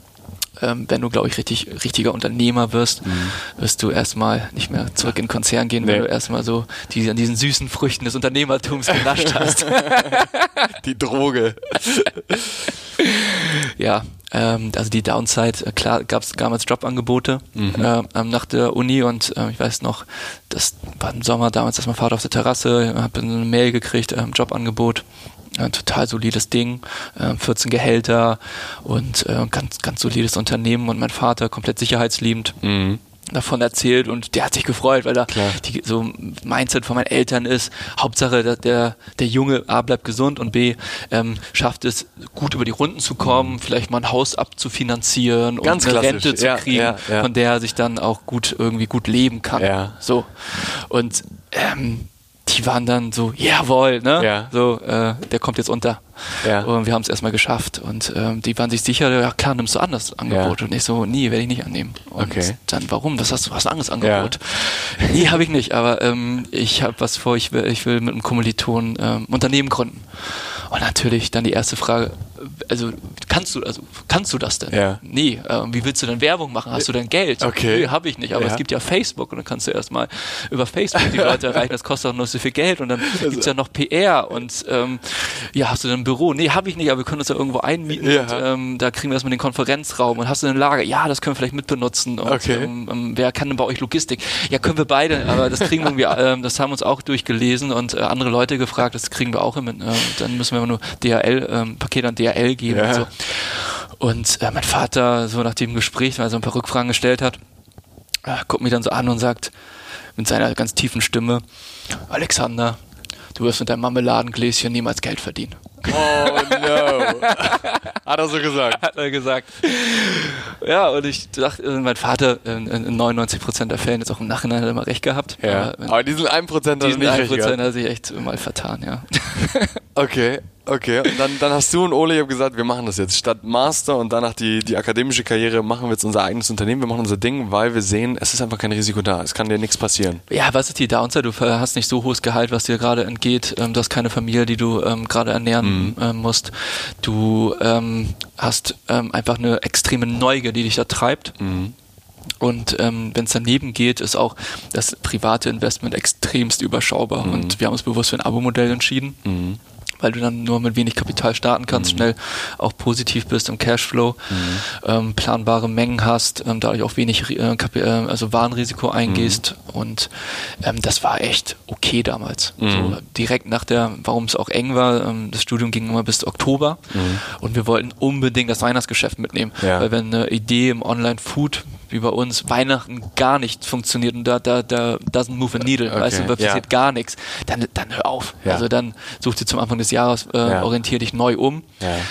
Ähm, wenn du, glaube ich, richtig, richtiger Unternehmer wirst, wirst du erstmal nicht mehr zurück in den Konzern gehen, wenn Mhm. Nee. du erstmal so die, an diesen süßen Früchten des Unternehmertums genascht hast. Die Droge. Ja, ähm, also die Downside, äh, klar gab es damals Jobangebote Mhm. äh, ähm, nach der Uni und äh, ich weiß noch, das war im Sommer damals, dass mein Vater auf der Terrasse, habe eine Mail gekriegt, ähm, Jobangebot. Ein total solides Ding, äh, 14 Gehälter und äh, ganz, ganz solides Unternehmen und mein Vater komplett sicherheitsliebend Mhm. davon erzählt und der hat sich gefreut, weil Klar. die, so ein Mindset von meinen Eltern ist, Hauptsache der, der, der Junge A bleibt gesund und B ähm, schafft es gut über die Runden zu kommen, vielleicht mal ein Haus abzufinanzieren Mhm. Ganz und eine klassisch. Rente zu Ja, kriegen, ja, ja. von der er sich dann auch gut irgendwie gut leben kann. Ja. So. Und ähm, die waren dann so, jawohl, ne? Ja. So, äh, der kommt jetzt unter. Ja. Und wir haben es erstmal geschafft. Und ähm, die waren sich sicher, ja klar, nimmst du an das Angebot. Ja. Und ich so, nee, werde ich nicht annehmen. Und Okay. dann, warum? Was hast du? Hast ein anderes Angebot? Nee, habe ich nicht. Aber ähm, ich habe was vor, ich will, ich will mit einem Kommiliton ähm, Unternehmen gründen. Und natürlich dann die erste Frage, also kannst du, also kannst du das denn? Ja. Nee, ähm, wie willst du denn Werbung machen? Hast du denn Geld? Okay. Nee, habe ich nicht. Aber Ja. es gibt ja Facebook und dann kannst du erstmal über Facebook die Leute erreichen. Das kostet auch nur so viel Geld und dann Also gibt's ja noch PR und ähm, ja, hast du denn ein Büro? Nee, habe ich nicht, aber wir können uns ja irgendwo einmieten Ja. und ähm, da kriegen wir erstmal den Konferenzraum und hast du ein Lager? Ja, das können wir vielleicht mitbenutzen und Okay. ähm, ähm, wer kann denn bei euch Logistik? Ja, können wir beide, aber das kriegen wir ähm, das haben uns auch durchgelesen und äh, andere Leute gefragt, das kriegen wir auch hin. Äh, dann müssen wir nur DHL, ähm, Paket an DHL geben Ja. und so. Und äh, mein Vater, so nach dem Gespräch, weil er so ein paar Rückfragen gestellt hat, äh, guckt mich dann so an und sagt mit seiner ganz tiefen Stimme, Alexander, du wirst mit deinem Marmeladengläschen niemals Geld verdienen. Oh no. Hat er so gesagt. Hat er gesagt. Ja, und ich dachte, äh, mein Vater in, in 99% der Fällen, jetzt auch im Nachhinein hat er immer recht gehabt. Ja. Aber Aber diesen 1% hat er nicht recht 1% gehabt. hat er sich echt mal vertan, ja. Okay. Okay, und dann, dann hast du und Ole gesagt, wir machen das jetzt. Statt Master und danach die, die akademische Karriere machen wir jetzt unser eigenes Unternehmen, wir machen unser Ding, weil wir sehen, es ist einfach kein Risiko da. Es kann dir nichts passieren. Ja, was ist die Downside? Du hast nicht so hohes Gehalt, was dir gerade entgeht. Ähm, du hast keine Familie, die du ähm, gerade ernähren mhm. ähm, musst. Du hast einfach eine extreme Neugier, die dich da treibt. Mhm. Und ähm, wenn es daneben geht, ist auch das private Investment extremst überschaubar. Mhm. Und wir haben uns bewusst für ein Abo-Modell entschieden. Mhm weil du dann nur mit wenig Kapital starten kannst, mhm. schnell auch positiv bist im Cashflow, mhm. ähm, planbare Mengen hast, ähm, dadurch auch wenig äh, äh, also Warenrisiko eingehst mhm. und ähm, das war echt okay damals. Mhm. So, direkt nach der, warum es auch eng war, ähm, das Studium ging immer bis Oktober mhm. und wir wollten unbedingt das Weihnachtsgeschäft mitnehmen, ja. weil wenn eine Idee im Online-Food wie bei uns Weihnachten gar nicht funktioniert und da, da, da doesn't move a needle, okay. weißt du, da passiert ja. gar nichts, dann, dann hör auf. Ja. Also dann such dir zum Anfang des Jahres, äh, ja. orientier dich neu um.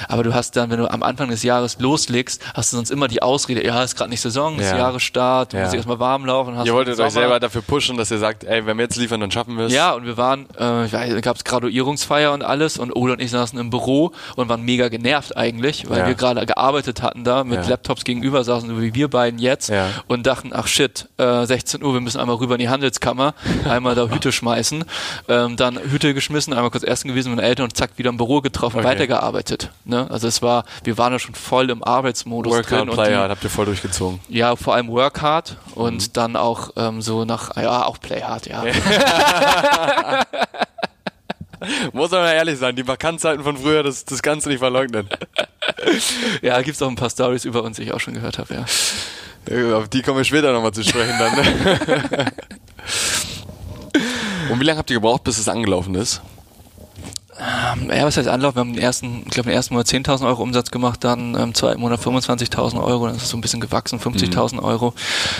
Aber du hast dann, wenn du am Anfang des Jahres loslegst, hast du sonst immer die Ausrede, ja, ist gerade nicht Saison, ist Jahresstart, du musst erstmal warm laufen. Hast ihr wolltet euch selber dafür pushen, dass ihr sagt, ey, wenn wir jetzt liefern, dann schaffen wir es. Ja, und wir waren, äh, da gab es Graduierungsfeier und alles und Ole und ich saßen im Büro und waren mega genervt eigentlich, weil wir gerade gearbeitet hatten da, mit Laptops gegenüber saßen, so wie wir beiden jetzt und dachten, ach shit, äh, 16 Uhr, wir müssen einmal rüber in die Handelskammer, einmal da Hüte schmeißen, ähm, dann Hüte geschmissen, einmal kurz essen gewesen mit den Eltern und zack, wieder im Büro getroffen, okay. weitergearbeitet. Ne? Also es war, wir waren ja schon voll im Arbeitsmodus Work drin. Hard, Play hard, habt ihr voll durchgezogen. Ja, vor allem Work hard und mhm. dann auch ähm, so nach, ja, auch Play hard, ja. Muss man ehrlich sein, die Vakanzzeiten von früher, das, das kannst du nicht verleugnen. ja, gibt es auch ein paar Stories über uns, die ich auch schon gehört habe, ja. Auf die kommen wir später nochmal zu sprechen dann. Ne? Und wie lange habt ihr gebraucht, bis es angelaufen ist? Ähm, ja, was heißt Anlauf? Wir haben den ersten, ich glaube, den ersten Monat 10.000 Euro Umsatz gemacht, dann im zweiten Monat 25.000 Euro, dann ist es so ein bisschen gewachsen, 50.000 mhm. Euro,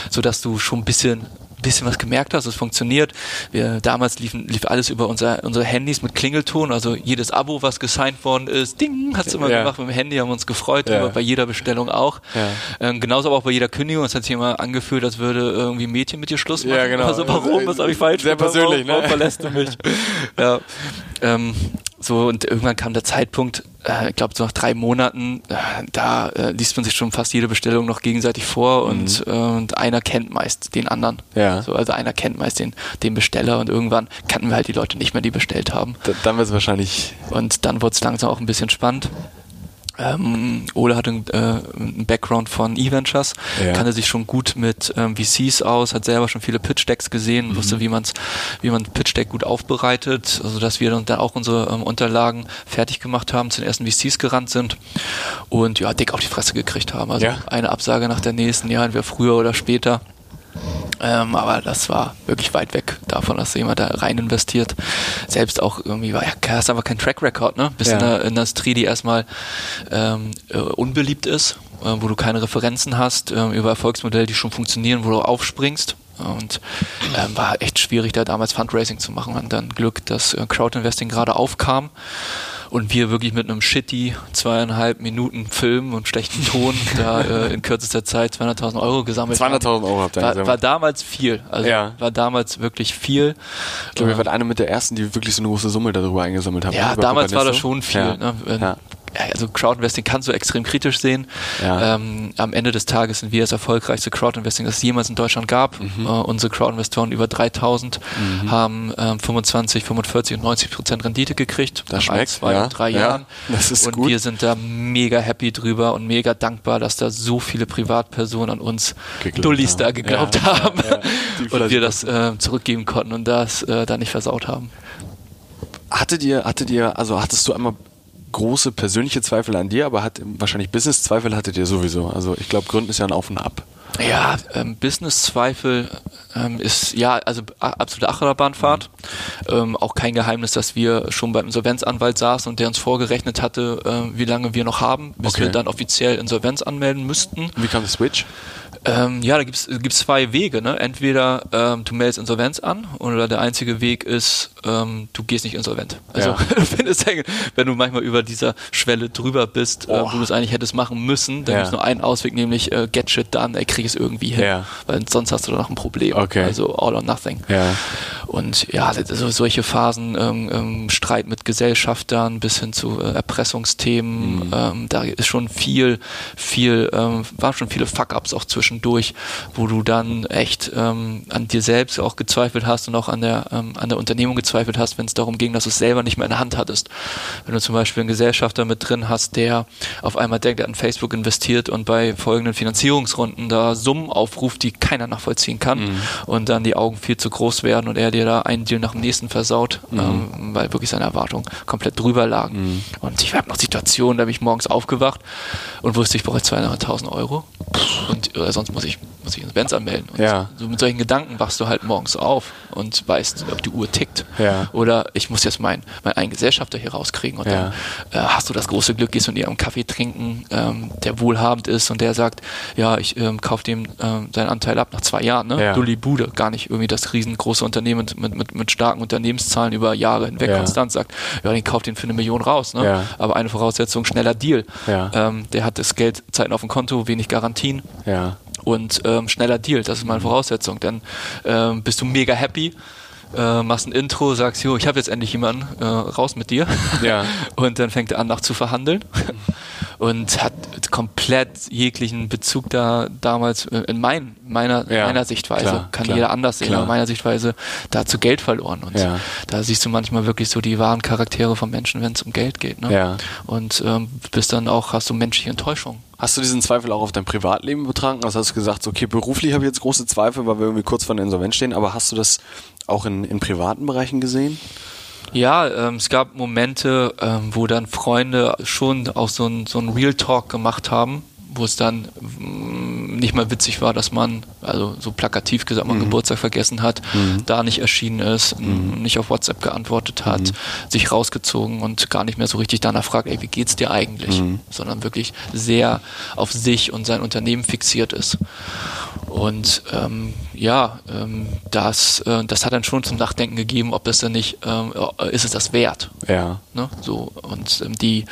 sodass du schon ein bisschen bisschen was gemerkt hast, es funktioniert. Wir, damals liefen, lief alles über unser, unsere Handys mit Klingelton, also jedes Abo, was gesigned worden ist, ding, hat es immer ja. gemacht mit dem Handy, haben wir uns gefreut, ja. bei jeder Bestellung auch. Ja. Ähm, genauso aber auch bei jeder Kündigung, es hat sich immer angefühlt, als würde irgendwie ein Mädchen mit dir Schluss machen. Ja, genau. Also warum, was habe ich falsch Sehr persönlich, warum, ne? warum verlässt du mich? ja. Ähm, so, und irgendwann kam der Zeitpunkt, äh, ich glaube, so nach drei Monaten, äh, da äh, liest man sich schon fast jede Bestellung noch gegenseitig vor mhm. und, äh, und einer kennt meist den anderen. Ja. So, also einer kennt meist den, den Besteller und irgendwann kannten wir halt die Leute nicht mehr, die bestellt haben. Da, dann wird es wahrscheinlich. Und dann wurde es langsam auch ein bisschen spannend. Ähm, Ole hatte äh, einen Background von E-Ventures, ja. kannte sich schon gut mit ähm, VCs aus, hat selber schon viele Pitch-Decks gesehen, mhm. wusste, wie, man's, wie man Pitch-Deck gut aufbereitet, also dass wir dann auch unsere ähm, Unterlagen fertig gemacht haben, zu den ersten VCs gerannt sind und ja, dick auf die Fresse gekriegt haben. Also ja. eine Absage nach der nächsten, ja, entweder früher oder später. Ähm, aber das war wirklich weit weg davon, dass jemand da rein investiert. Selbst auch irgendwie war ja, hast einfach kein Track Record, ne? Bist ja. in einer Industrie, die erstmal ähm, äh, unbeliebt ist, äh, wo du keine Referenzen hast, äh, über Erfolgsmodelle, die schon funktionieren, wo du aufspringst. Und ähm, war echt schwierig, da damals Fundraising zu machen. Und dann Glück, dass äh, Crowdinvesting gerade aufkam und wir wirklich mit einem shitty zweieinhalb Minuten Film und schlechten Ton da äh, in kürzester Zeit 200.000 Euro gesammelt 200.000 Euro habt ihr war, war damals viel. Also ja. war damals wirklich viel. Ich glaube, ihr wart eine mit der ersten, die wirklich so eine große Summe darüber eingesammelt haben. Ja, damals war das schon viel. Ja. Ne? Ja also Crowdinvesting kannst du extrem kritisch sehen. Ja. Ähm, am Ende des Tages sind wir das erfolgreichste Crowdinvesting, das es jemals in Deutschland gab. Mhm. Äh, unsere Crowdinvestoren über 3000 mhm. haben ähm, 25, 45 und 90 Prozent Rendite gekriegt. Das schmeckt, ein, zwei, ja. drei Jahren. Ja, das ist und gut. wir sind da mega happy drüber und mega dankbar, dass da so viele Privatpersonen an uns Dullis da geglaubt haben und wir das äh, zurückgeben konnten und das äh, da nicht versaut haben. Hattet ihr, hattet ihr, also hattest du einmal große persönliche Zweifel an dir, aber hat wahrscheinlich Business-Zweifel hattet ihr sowieso. Also ich glaube, Gründen ist ja ein Auf und Ab. Ja, ähm, Business-Zweifel ähm, ist ja also absolute Achterbahnfahrt. Mhm. Ähm, auch kein Geheimnis, dass wir schon beim Insolvenzanwalt saßen und der uns vorgerechnet hatte, äh, wie lange wir noch haben, bis okay. wir dann offiziell Insolvenz anmelden müssten. Wie kam der Switch? Ähm, ja, da gibt es zwei Wege. Ne? Entweder ähm, du meldest Insolvenz an oder der einzige Weg ist, ähm, du gehst nicht insolvent. Also ja. wenn du manchmal über dieser Schwelle drüber bist, oh. äh, wo du es eigentlich hättest machen müssen, dann ja. gibt es nur einen Ausweg, nämlich äh, get shit done, ey, krieg es irgendwie hin. Ja. Weil sonst hast du da noch ein Problem. Okay. Also all or nothing. Ja. Und ja, so, solche Phasen, ähm, ähm, Streit mit Gesellschaftern bis hin zu äh, Erpressungsthemen, mhm. ähm, da ist schon viel, viel, ähm, waren schon viele Fuck-Ups auch zwischendurch, wo du dann echt ähm, an dir selbst auch gezweifelt hast und auch an der, ähm, an der Unternehmung gezweifelt hast, wenn es darum ging, dass du es selber nicht mehr in der Hand hattest. Wenn du zum Beispiel einen Gesellschafter mit drin hast, der auf einmal denkt, er hat in Facebook investiert und bei folgenden Finanzierungsrunden da Summen aufruft, die keiner nachvollziehen kann mhm. und dann die Augen viel zu groß werden und er dir da einen Deal nach dem nächsten versaut, mhm. ähm, weil wirklich seine Erwartungen komplett drüber lagen. Mhm. Und ich habe noch Situationen, da bin ich morgens aufgewacht und wusste, ich brauche 200.000 Euro und oder sonst muss ich muss ich ins Benz anmelden. Und ja. so mit solchen Gedanken wachst du halt morgens auf und weißt, ob die Uhr tickt. Ja. Oder ich muss jetzt meinen mein einen Gesellschafter hier rauskriegen und ja. dann äh, hast du das große Glück, gehst und ihr einen Kaffee trinken, ähm, der wohlhabend ist und der sagt, ja, ich ähm, kaufe dem ähm, seinen Anteil ab nach zwei Jahren. Ne? Ja. Dulli Bude, gar nicht irgendwie das riesengroße Unternehmen mit, mit, mit starken Unternehmenszahlen über Jahre hinweg Ja. konstant sagt, ja, den kauft den für eine Million raus. Ne? Aber eine Voraussetzung, schneller Deal. Ja. Ähm, der hat das Geld Zeiten auf dem Konto, wenig Garantien Ja. Und ähm, schneller Deal. Das ist meine Voraussetzung. Dann ähm, bist du mega happy, äh, machst ein Intro, sagst, jo, ich habe jetzt endlich jemanden, äh, raus mit dir. Ja. Und dann fängt er an, nach zu verhandeln. Und hat komplett jeglichen Bezug da damals äh, in mein, meiner, Ja, meiner Sichtweise, klar, kann klar, jeder anders sehen, klar. aber meiner Sichtweise da zu Geld verloren. Und Ja. da siehst du manchmal wirklich so die wahren Charaktere von Menschen, wenn es um Geld geht. Ne? Ja. Und ähm, bist dann auch, hast du menschliche Enttäuschung. Hast du diesen Zweifel auch auf dein Privatleben betragen? Also hast du gesagt, okay, beruflich habe ich jetzt große Zweifel, weil wir irgendwie kurz vor der Insolvenz stehen, aber hast du das auch in, in privaten Bereichen gesehen? Ja, ähm, es gab Momente, ähm, wo dann Freunde schon auch so ein, so ein Real Talk gemacht haben, wo es dann mm, nicht mal witzig war, dass man, also so plakativ gesagt, man Geburtstag vergessen hat, da nicht erschienen ist, n- nicht auf WhatsApp geantwortet hat, sich rausgezogen und gar nicht mehr so richtig danach fragt, ey, wie geht's dir eigentlich? Sondern wirklich sehr auf sich und sein Unternehmen fixiert ist. Und ähm, ja, ähm, das, äh, das hat dann schon zum Nachdenken gegeben, ob das dann nicht, ähm, äh, ist es das wert? Ja. Ne? So, und ähm, die,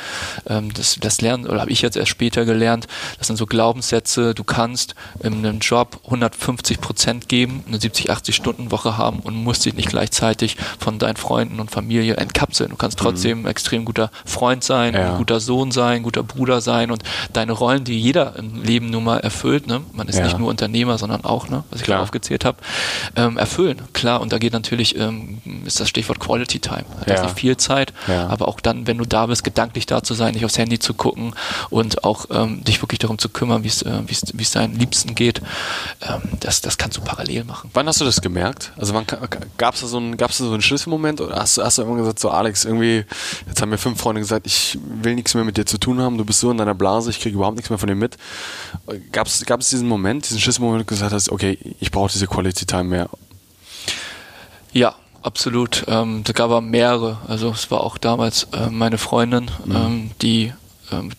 ähm, das, das lernen, oder habe ich jetzt erst später gelernt, das sind so Glaubenssätze, du kannst in einem Job 150 Prozent geben, eine 70, 80 Stunden Woche haben und musst dich nicht gleichzeitig von deinen Freunden und Familie entkapseln. Du kannst trotzdem ein extrem guter Freund sein, Ja. ein guter Sohn sein, ein guter Bruder sein und deine Rollen, die jeder im Leben nun mal erfüllt, ne? man ist Ja. nicht nur Unternehmer, sondern auch, ne? was ich Klar. Aufgezählt habe, ähm, erfüllen. Klar, und da geht natürlich, ähm, ist das Stichwort Quality Time. Hat Ja. nicht viel Zeit, Ja. aber auch dann, wenn du da bist, gedanklich da zu sein, nicht aufs Handy zu gucken und auch ähm, dich wirklich darum zu kümmern, wie es äh, wie's deinen Liebsten geht, ähm, das, das kannst du parallel machen. Wann hast du das gemerkt? Also wann gab es da so einen, gab's da so einen Schlüsselmoment oder hast, du- hast du immer gesagt, so Alex, irgendwie, jetzt haben mir fünf Freunde gesagt, ich will nichts mehr mit dir zu tun haben, du bist so in deiner Blase, ich kriege überhaupt nichts mehr von dir mit. Gab es gab es diesen Moment, diesen Schlüsselmoment, wo du gesagt hast, okay, ich brauche diese Quality Time mehr? Ja, absolut. Ähm, es gab aber mehrere. Also es war auch damals äh, meine Freundin, ähm, die ähm,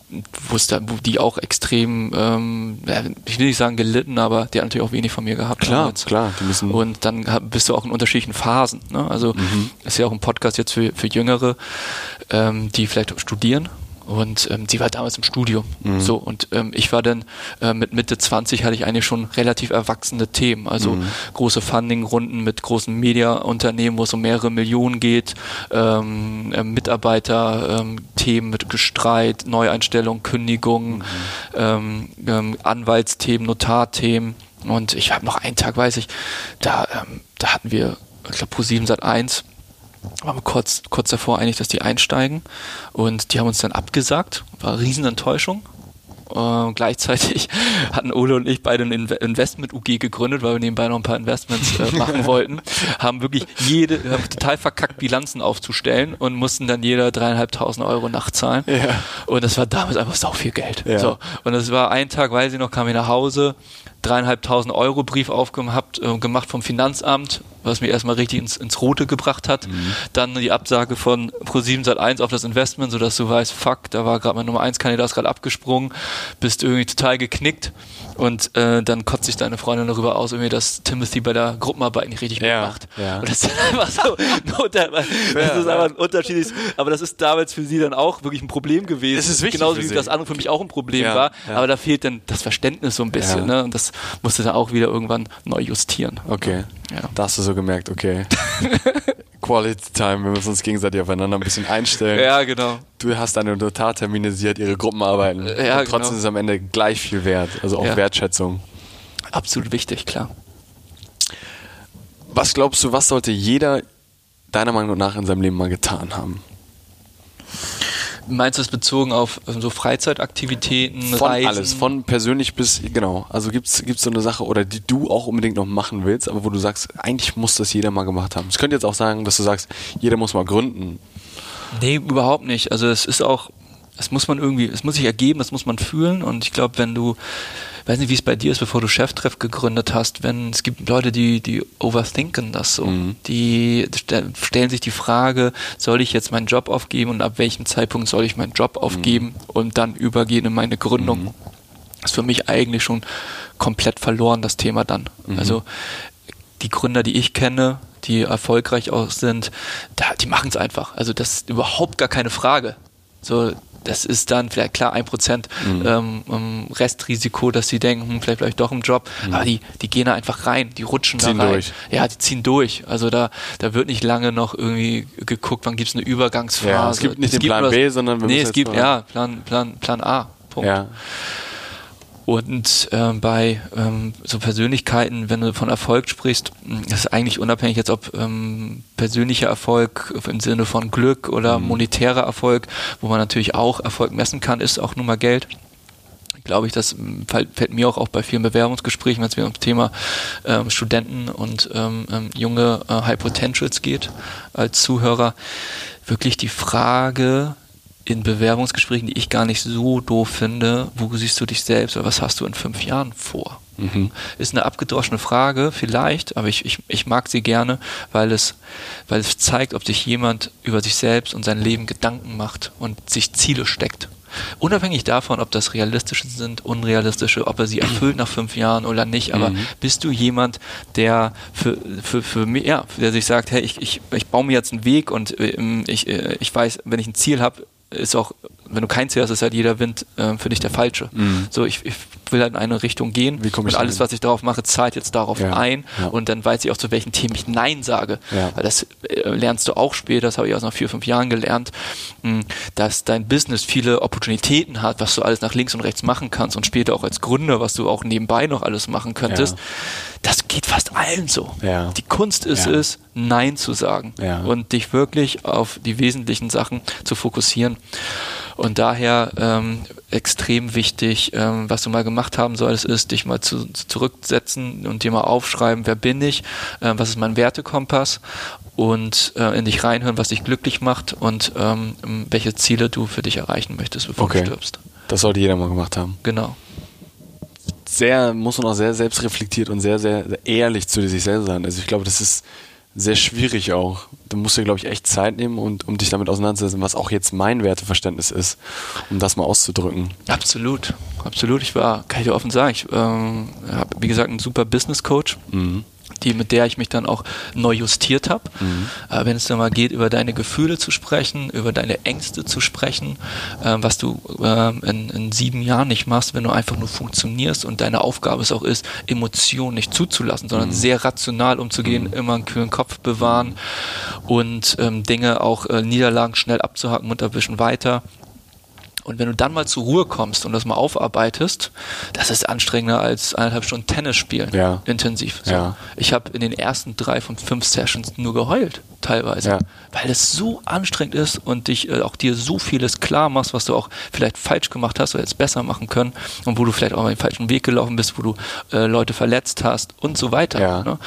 wusste, die auch extrem, ähm, ich will nicht sagen gelitten, aber die hat natürlich auch wenig von mir gehabt. Klar, damals. klar, die müssen- Und dann bist du auch in unterschiedlichen Phasen. Ne? Also ist ja auch ein Podcast jetzt für, für Jüngere, ähm, die vielleicht studieren. Und ähm, sie war damals im Studium. So, und ähm, ich war dann äh, mit Mitte 20 hatte ich eigentlich schon relativ erwachsene Themen. Also große Funding-Runden mit großen Media-Unternehmen, wo es um mehrere Millionen geht, ähm, äh, Mitarbeiter-Themen ähm, Themen mit Gestreit, Neueinstellung, Kündigung, ähm, ähm, Anwaltsthemen, Notarthemen. Und ich habe noch einen Tag, weiß ich, da, da hatten wir, ich glaube, Pro 7 Sat 1 waren wir kurz, kurz davor einig, dass die einsteigen. Und die haben uns dann abgesagt. War eine Riesenenttäuschung. Äh, gleichzeitig hatten Ole und ich beide ein Inve- Investment-UG gegründet, weil wir nebenbei noch ein paar Investments äh, machen wollten. Haben wirklich jede, haben total verkackt, Bilanzen aufzustellen und mussten dann jeder dreieinhalbtausend Euro nachzahlen. Ja. Und das war damals einfach sau viel Geld. Ja. So. Und das war ein Tag, weiß ich noch, kam ich nach Hause, dreieinhalbtausend Euro Brief aufgemacht äh, gemacht vom Finanzamt, was mir erstmal richtig ins, ins Rote gebracht hat. Dann die Absage von Pro7 Sat1 auf das Investment, sodass du weißt, fuck, da war gerade mein Nummer 1 Kandidat ist gerade abgesprungen, bist irgendwie total geknickt Und äh, dann kotzt sich deine Freundin darüber aus, irgendwie, dass Timothy bei der Gruppenarbeit nicht richtig Ja, mitmacht. ja. Und das ist einfach so, das ist einfach ein unterschiedliches, aber das ist damals für sie dann auch wirklich ein Problem gewesen. Es ist wichtig Genauso wie das andere für mich auch ein Problem Ja, war. ja. Aber da fehlt dann das Verständnis so ein bisschen, Ja. ne? Und das musste dann auch wieder irgendwann neu justieren. Okay. Ja. Da hast du so gemerkt, okay. Quality Time, wir müssen uns gegenseitig aufeinander ein bisschen einstellen. Ja, genau. Du hast deine Notartermine, sie hat ihre Gruppenarbeiten. Ja, und trotzdem genau. ist es am Ende gleich viel wert. Also auch Ja. Wertschätzung. Absolut wichtig, klar. Was glaubst du, was sollte jeder deiner Meinung nach in seinem Leben mal getan haben? Meinst du es bezogen auf so Freizeitaktivitäten, Von Reisen? alles, von persönlich bis, genau. Also gibt es so eine Sache, oder die du auch unbedingt noch machen willst, aber wo du sagst, eigentlich muss das jeder mal gemacht haben. Es könnte jetzt auch sagen, dass du sagst, jeder muss mal gründen. Nee, überhaupt nicht. Also es ist auch, es muss man irgendwie, es muss sich ergeben, das muss man fühlen. Und ich glaube, wenn du, weiß nicht, wie es bei dir ist, bevor du Cheftreff gegründet hast, wenn es gibt Leute, die, die overthinken das so. Mhm. Die ste- stellen sich die Frage, soll ich jetzt meinen Job aufgeben und ab welchem Zeitpunkt soll ich meinen Job aufgeben und dann übergehen in meine Gründung. ist für mich eigentlich schon komplett verloren, das Thema dann. Also die Gründer, die ich kenne, die erfolgreich auch sind, da, die machen es einfach. Also das ist überhaupt gar keine Frage. So, das ist dann vielleicht klar ein Prozent ähm, ähm, Restrisiko, dass sie denken, hm, vielleicht bleibe ich doch im Job. Aber die, die gehen da einfach rein, die rutschen Ziehen da rein. durch. Ja, die ziehen durch. Also da, da wird nicht lange noch irgendwie geguckt, wann gibt es eine Übergangsphase. Ja, es gibt nicht den Plan nur das- B, sondern wir nee, es gibt mal- ja Plan, Plan, Plan A. Punkt. Ja. Und ähm, bei ähm, so Persönlichkeiten, wenn du von Erfolg sprichst, das ist eigentlich unabhängig jetzt, ob ähm, persönlicher Erfolg im Sinne von Glück oder monetärer Erfolg, wo man natürlich auch Erfolg messen kann, ist auch nun mal Geld. Glaube ich, das fällt, fällt mir auch, auch bei vielen Bewerbungsgesprächen, wenn es mir ums Thema ähm, Studenten und ähm, ähm, junge äh, High Potentials geht, als Zuhörer, wirklich die Frage, in Bewerbungsgesprächen, die ich gar nicht so doof finde, wo siehst du dich selbst oder was hast du in fünf Jahren vor? Ist eine abgedroschene Frage, vielleicht, aber ich, ich, ich mag sie gerne, weil es, weil es zeigt, ob sich jemand über sich selbst und sein Leben Gedanken macht und sich Ziele steckt. Unabhängig davon, ob das realistische sind, unrealistische, ob er sie erfüllt nach fünf Jahren oder nicht, aber bist du jemand, der für, für, für mich, ja, der sich sagt, hey, ich, ich, ich baue mir jetzt einen Weg und ähm, ich, äh, ich weiß, wenn ich ein Ziel habe, ist auch, wenn du kein Ziel hast, ist halt jeder Wind äh, für dich der falsche. So, ich, ich will halt in eine Richtung gehen Wie ich und alles, was ich darauf mache, zahlt jetzt darauf Ja, ein ja. und dann weiß ich auch, zu welchen Themen ich Nein sage. Ja. Weil das äh, lernst du auch später, das habe ich aus nach vier, fünf Jahren gelernt, mh, dass dein Business viele Opportunitäten hat, was du alles nach links und rechts machen kannst und später auch als Gründer, was du auch nebenbei noch alles machen könntest. Das geht fast allen so. Ja. Die Kunst ist Ja. es, Nein zu sagen Ja. und dich wirklich auf die wesentlichen Sachen zu fokussieren. Und daher ähm, extrem wichtig, ähm, was du mal gemacht haben solltest, ist, dich mal zu, zu zurücksetzen und dir mal aufschreiben, wer bin ich, ähm, was ist mein Wertekompass und äh, in dich reinhören, was dich glücklich macht und ähm, welche Ziele du für dich erreichen möchtest, bevor Okay. du stirbst. Das sollte jeder mal gemacht haben. Genau. Sehr, muss man auch sehr selbstreflektiert und sehr, sehr, sehr ehrlich zu sich selber sein. Also ich glaube, das ist sehr schwierig auch. Du musst dir, glaube ich, echt Zeit nehmen und um dich damit auseinanderzusetzen, was auch jetzt mein Werteverständnis ist, um das mal auszudrücken. Absolut, absolut. Ich war, kann ich dir offen sagen, ich ähm, habe, wie gesagt, einen super Business Coach, die, mit der ich mich dann auch neu justiert habe. Äh, wenn es dann mal geht, über deine Gefühle zu sprechen, über deine Ängste zu sprechen, ähm, was du ähm, in, in sieben Jahren nicht machst, wenn du einfach nur funktionierst und deine Aufgabe es auch ist, Emotionen nicht zuzulassen, sondern sehr rational umzugehen, immer einen kühlen Kopf bewahren und ähm, Dinge auch äh, Niederlagen schnell abzuhaken und erwischen weiter. Und wenn du dann mal zur Ruhe kommst und das mal aufarbeitest, das ist anstrengender als eineinhalb Stunden Tennis spielen. Ja. Intensiv. So. Ja. Ich habe in den ersten drei von fünf Sessions nur geheult, teilweise. Ja. Weil es so anstrengend ist und dich äh, auch dir so vieles klar machst, was du auch vielleicht falsch gemacht hast oder jetzt besser machen können und wo du vielleicht auch mal den falschen Weg gelaufen bist, wo du äh, Leute verletzt hast und so weiter. Ja. Ne?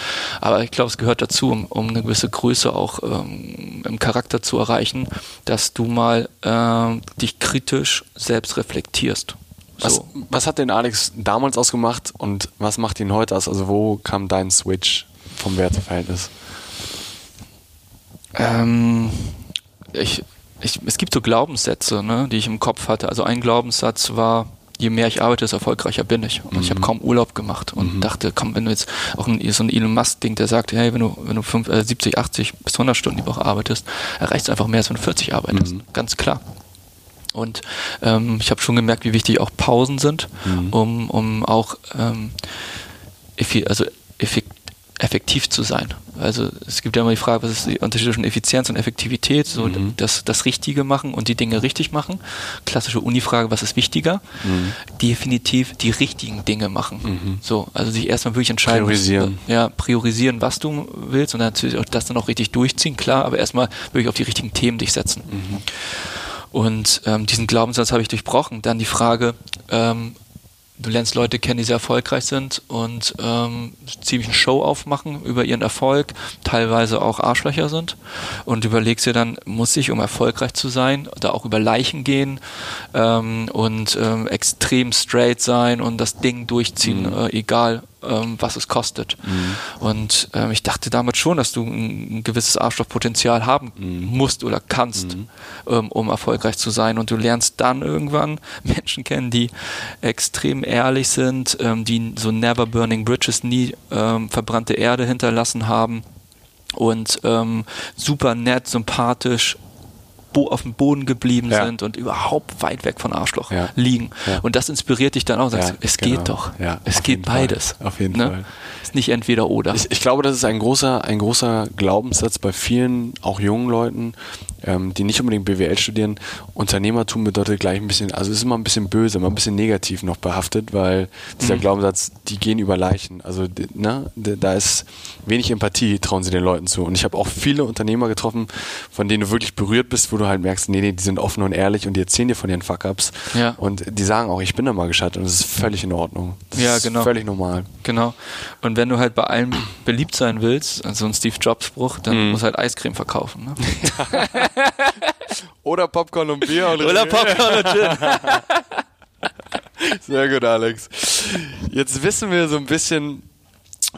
Aber ich glaube, es gehört dazu, um, um eine gewisse Größe auch ähm, im Charakter zu erreichen, dass du mal ähm, dich kritisch selbst reflektierst. Was, So. was hat den Alex damals ausgemacht und was macht ihn heute aus? Also wo kam dein Switch vom Werteverhältnis? Ähm, ich, ich, es gibt so Glaubenssätze, ne, die ich im Kopf hatte. Also ein Glaubenssatz war, je mehr ich arbeite, desto erfolgreicher bin ich. Und ich habe kaum Urlaub gemacht und dachte, komm, wenn du jetzt auch ein, so ein Elon Musk-Ding, der sagt, hey, wenn du, wenn du fünf, äh, 70, 80 bis 100 Stunden die Woche arbeitest, erreichst du einfach mehr, als wenn du 40 arbeitest. Ganz klar. Und ähm, ich habe schon gemerkt, wie wichtig auch Pausen sind, um, um auch ähm, also effekt effektiv zu sein. Also es gibt ja immer die Frage, was ist der Unterschied zwischen Effizienz und Effektivität? So das, das Richtige machen und die Dinge richtig machen. Klassische Uni-Frage, was ist wichtiger? Definitiv die richtigen Dinge machen. So, also sich erstmal wirklich entscheiden. Priorisieren. Was, ja, priorisieren, was du willst und natürlich auch das dann auch richtig durchziehen, klar, aber erstmal wirklich auf die richtigen Themen dich setzen. Und ähm, diesen Glaubenssatz habe ich durchbrochen. Dann die Frage, ähm, du lernst Leute kennen, die sehr erfolgreich sind und ähm, ziemlich eine Show aufmachen über ihren Erfolg, teilweise auch Arschlöcher sind und überlegst dir dann, muss ich, um erfolgreich zu sein, da auch über Leichen gehen ähm, und ähm, extrem straight sein und das Ding durchziehen, äh, egal ähm, was es kostet. Und ähm, ich dachte damals schon, dass du ein, ein gewisses Arschlochpotenzial haben musst oder kannst, ähm, um erfolgreich zu sein. Und du lernst dann irgendwann Menschen kennen, die extrem ehrlich sind, ähm, die so never burning bridges, nie ähm, verbrannte Erde hinterlassen haben und ähm, super nett, sympathisch bo auf dem Boden geblieben Ja. sind und überhaupt weit weg von Arschloch Ja. liegen. Ja. Und das inspiriert dich dann auch. Sagst, es genau. geht doch. Es geht Fall. beides. Auf jeden ne? Fall. Ist nicht entweder oder. Ich, ich glaube, das ist ein großer, ein großer Glaubenssatz bei vielen, auch jungen Leuten, ähm, die nicht unbedingt BWL studieren. Unternehmertum bedeutet gleich ein bisschen, also ist immer ein bisschen böse, immer ein bisschen negativ noch behaftet, weil dieser Mhm. Glaubenssatz, die gehen über Leichen. Also ne, da ist wenig Empathie, trauen sie den Leuten zu. Und ich habe auch viele Unternehmer getroffen, von denen du wirklich berührt bist, wo du halt merkst, nee, nee, die sind offen und ehrlich und die erzählen dir von ihren Fuck-Ups. Ja. Und die sagen auch, ich bin da mal gescheitert und das ist völlig in Ordnung. Das Ja, ist genau. völlig normal. Genau. Und wenn du halt bei allem beliebt sein willst, also ein Steve Jobs Spruch, dann Mhm. musst du halt Eiscreme verkaufen. Ne? Oder Popcorn und Bier und Oder Popcorn und Gin. Sehr gut, Alex. Jetzt wissen wir so ein bisschen,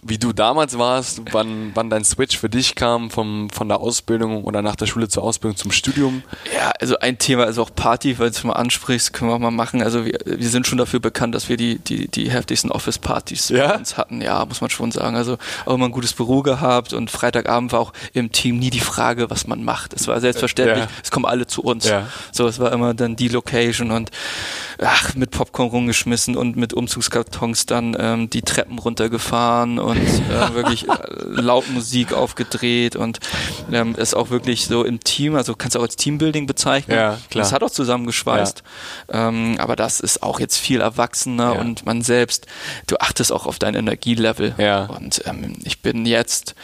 wie du damals warst, wann, wann dein Switch für dich kam vom, von der Ausbildung oder nach der Schule zur Ausbildung zum Studium. Ja, also ein Thema ist auch Party, weil du es mal ansprichst, können wir auch mal machen. Also wir, wir sind schon dafür bekannt, dass wir die, die, die heftigsten Office-Partys Ja? bei uns hatten. Ja, muss man schon sagen. Also auch immer ein gutes Büro gehabt und Freitagabend war auch im Team nie die Frage, was man macht. Es war selbstverständlich, Ja. es kommen alle zu uns. Ja. So, es war immer dann die Location und ach, mit Popcorn rumgeschmissen und mit Umzugskartons dann ähm, die Treppen runtergefahren und äh, wirklich äh, laut Musik aufgedreht und ähm, ist auch wirklich so im Team, also kannst du auch als Teambuilding bezeichnen. Ja, klar. Das hat auch zusammengeschweißt. Ähm, aber das ist auch jetzt viel erwachsener Ja. und man selbst, du achtest auch auf dein Energielevel. Ja. Und ähm, ich bin jetzt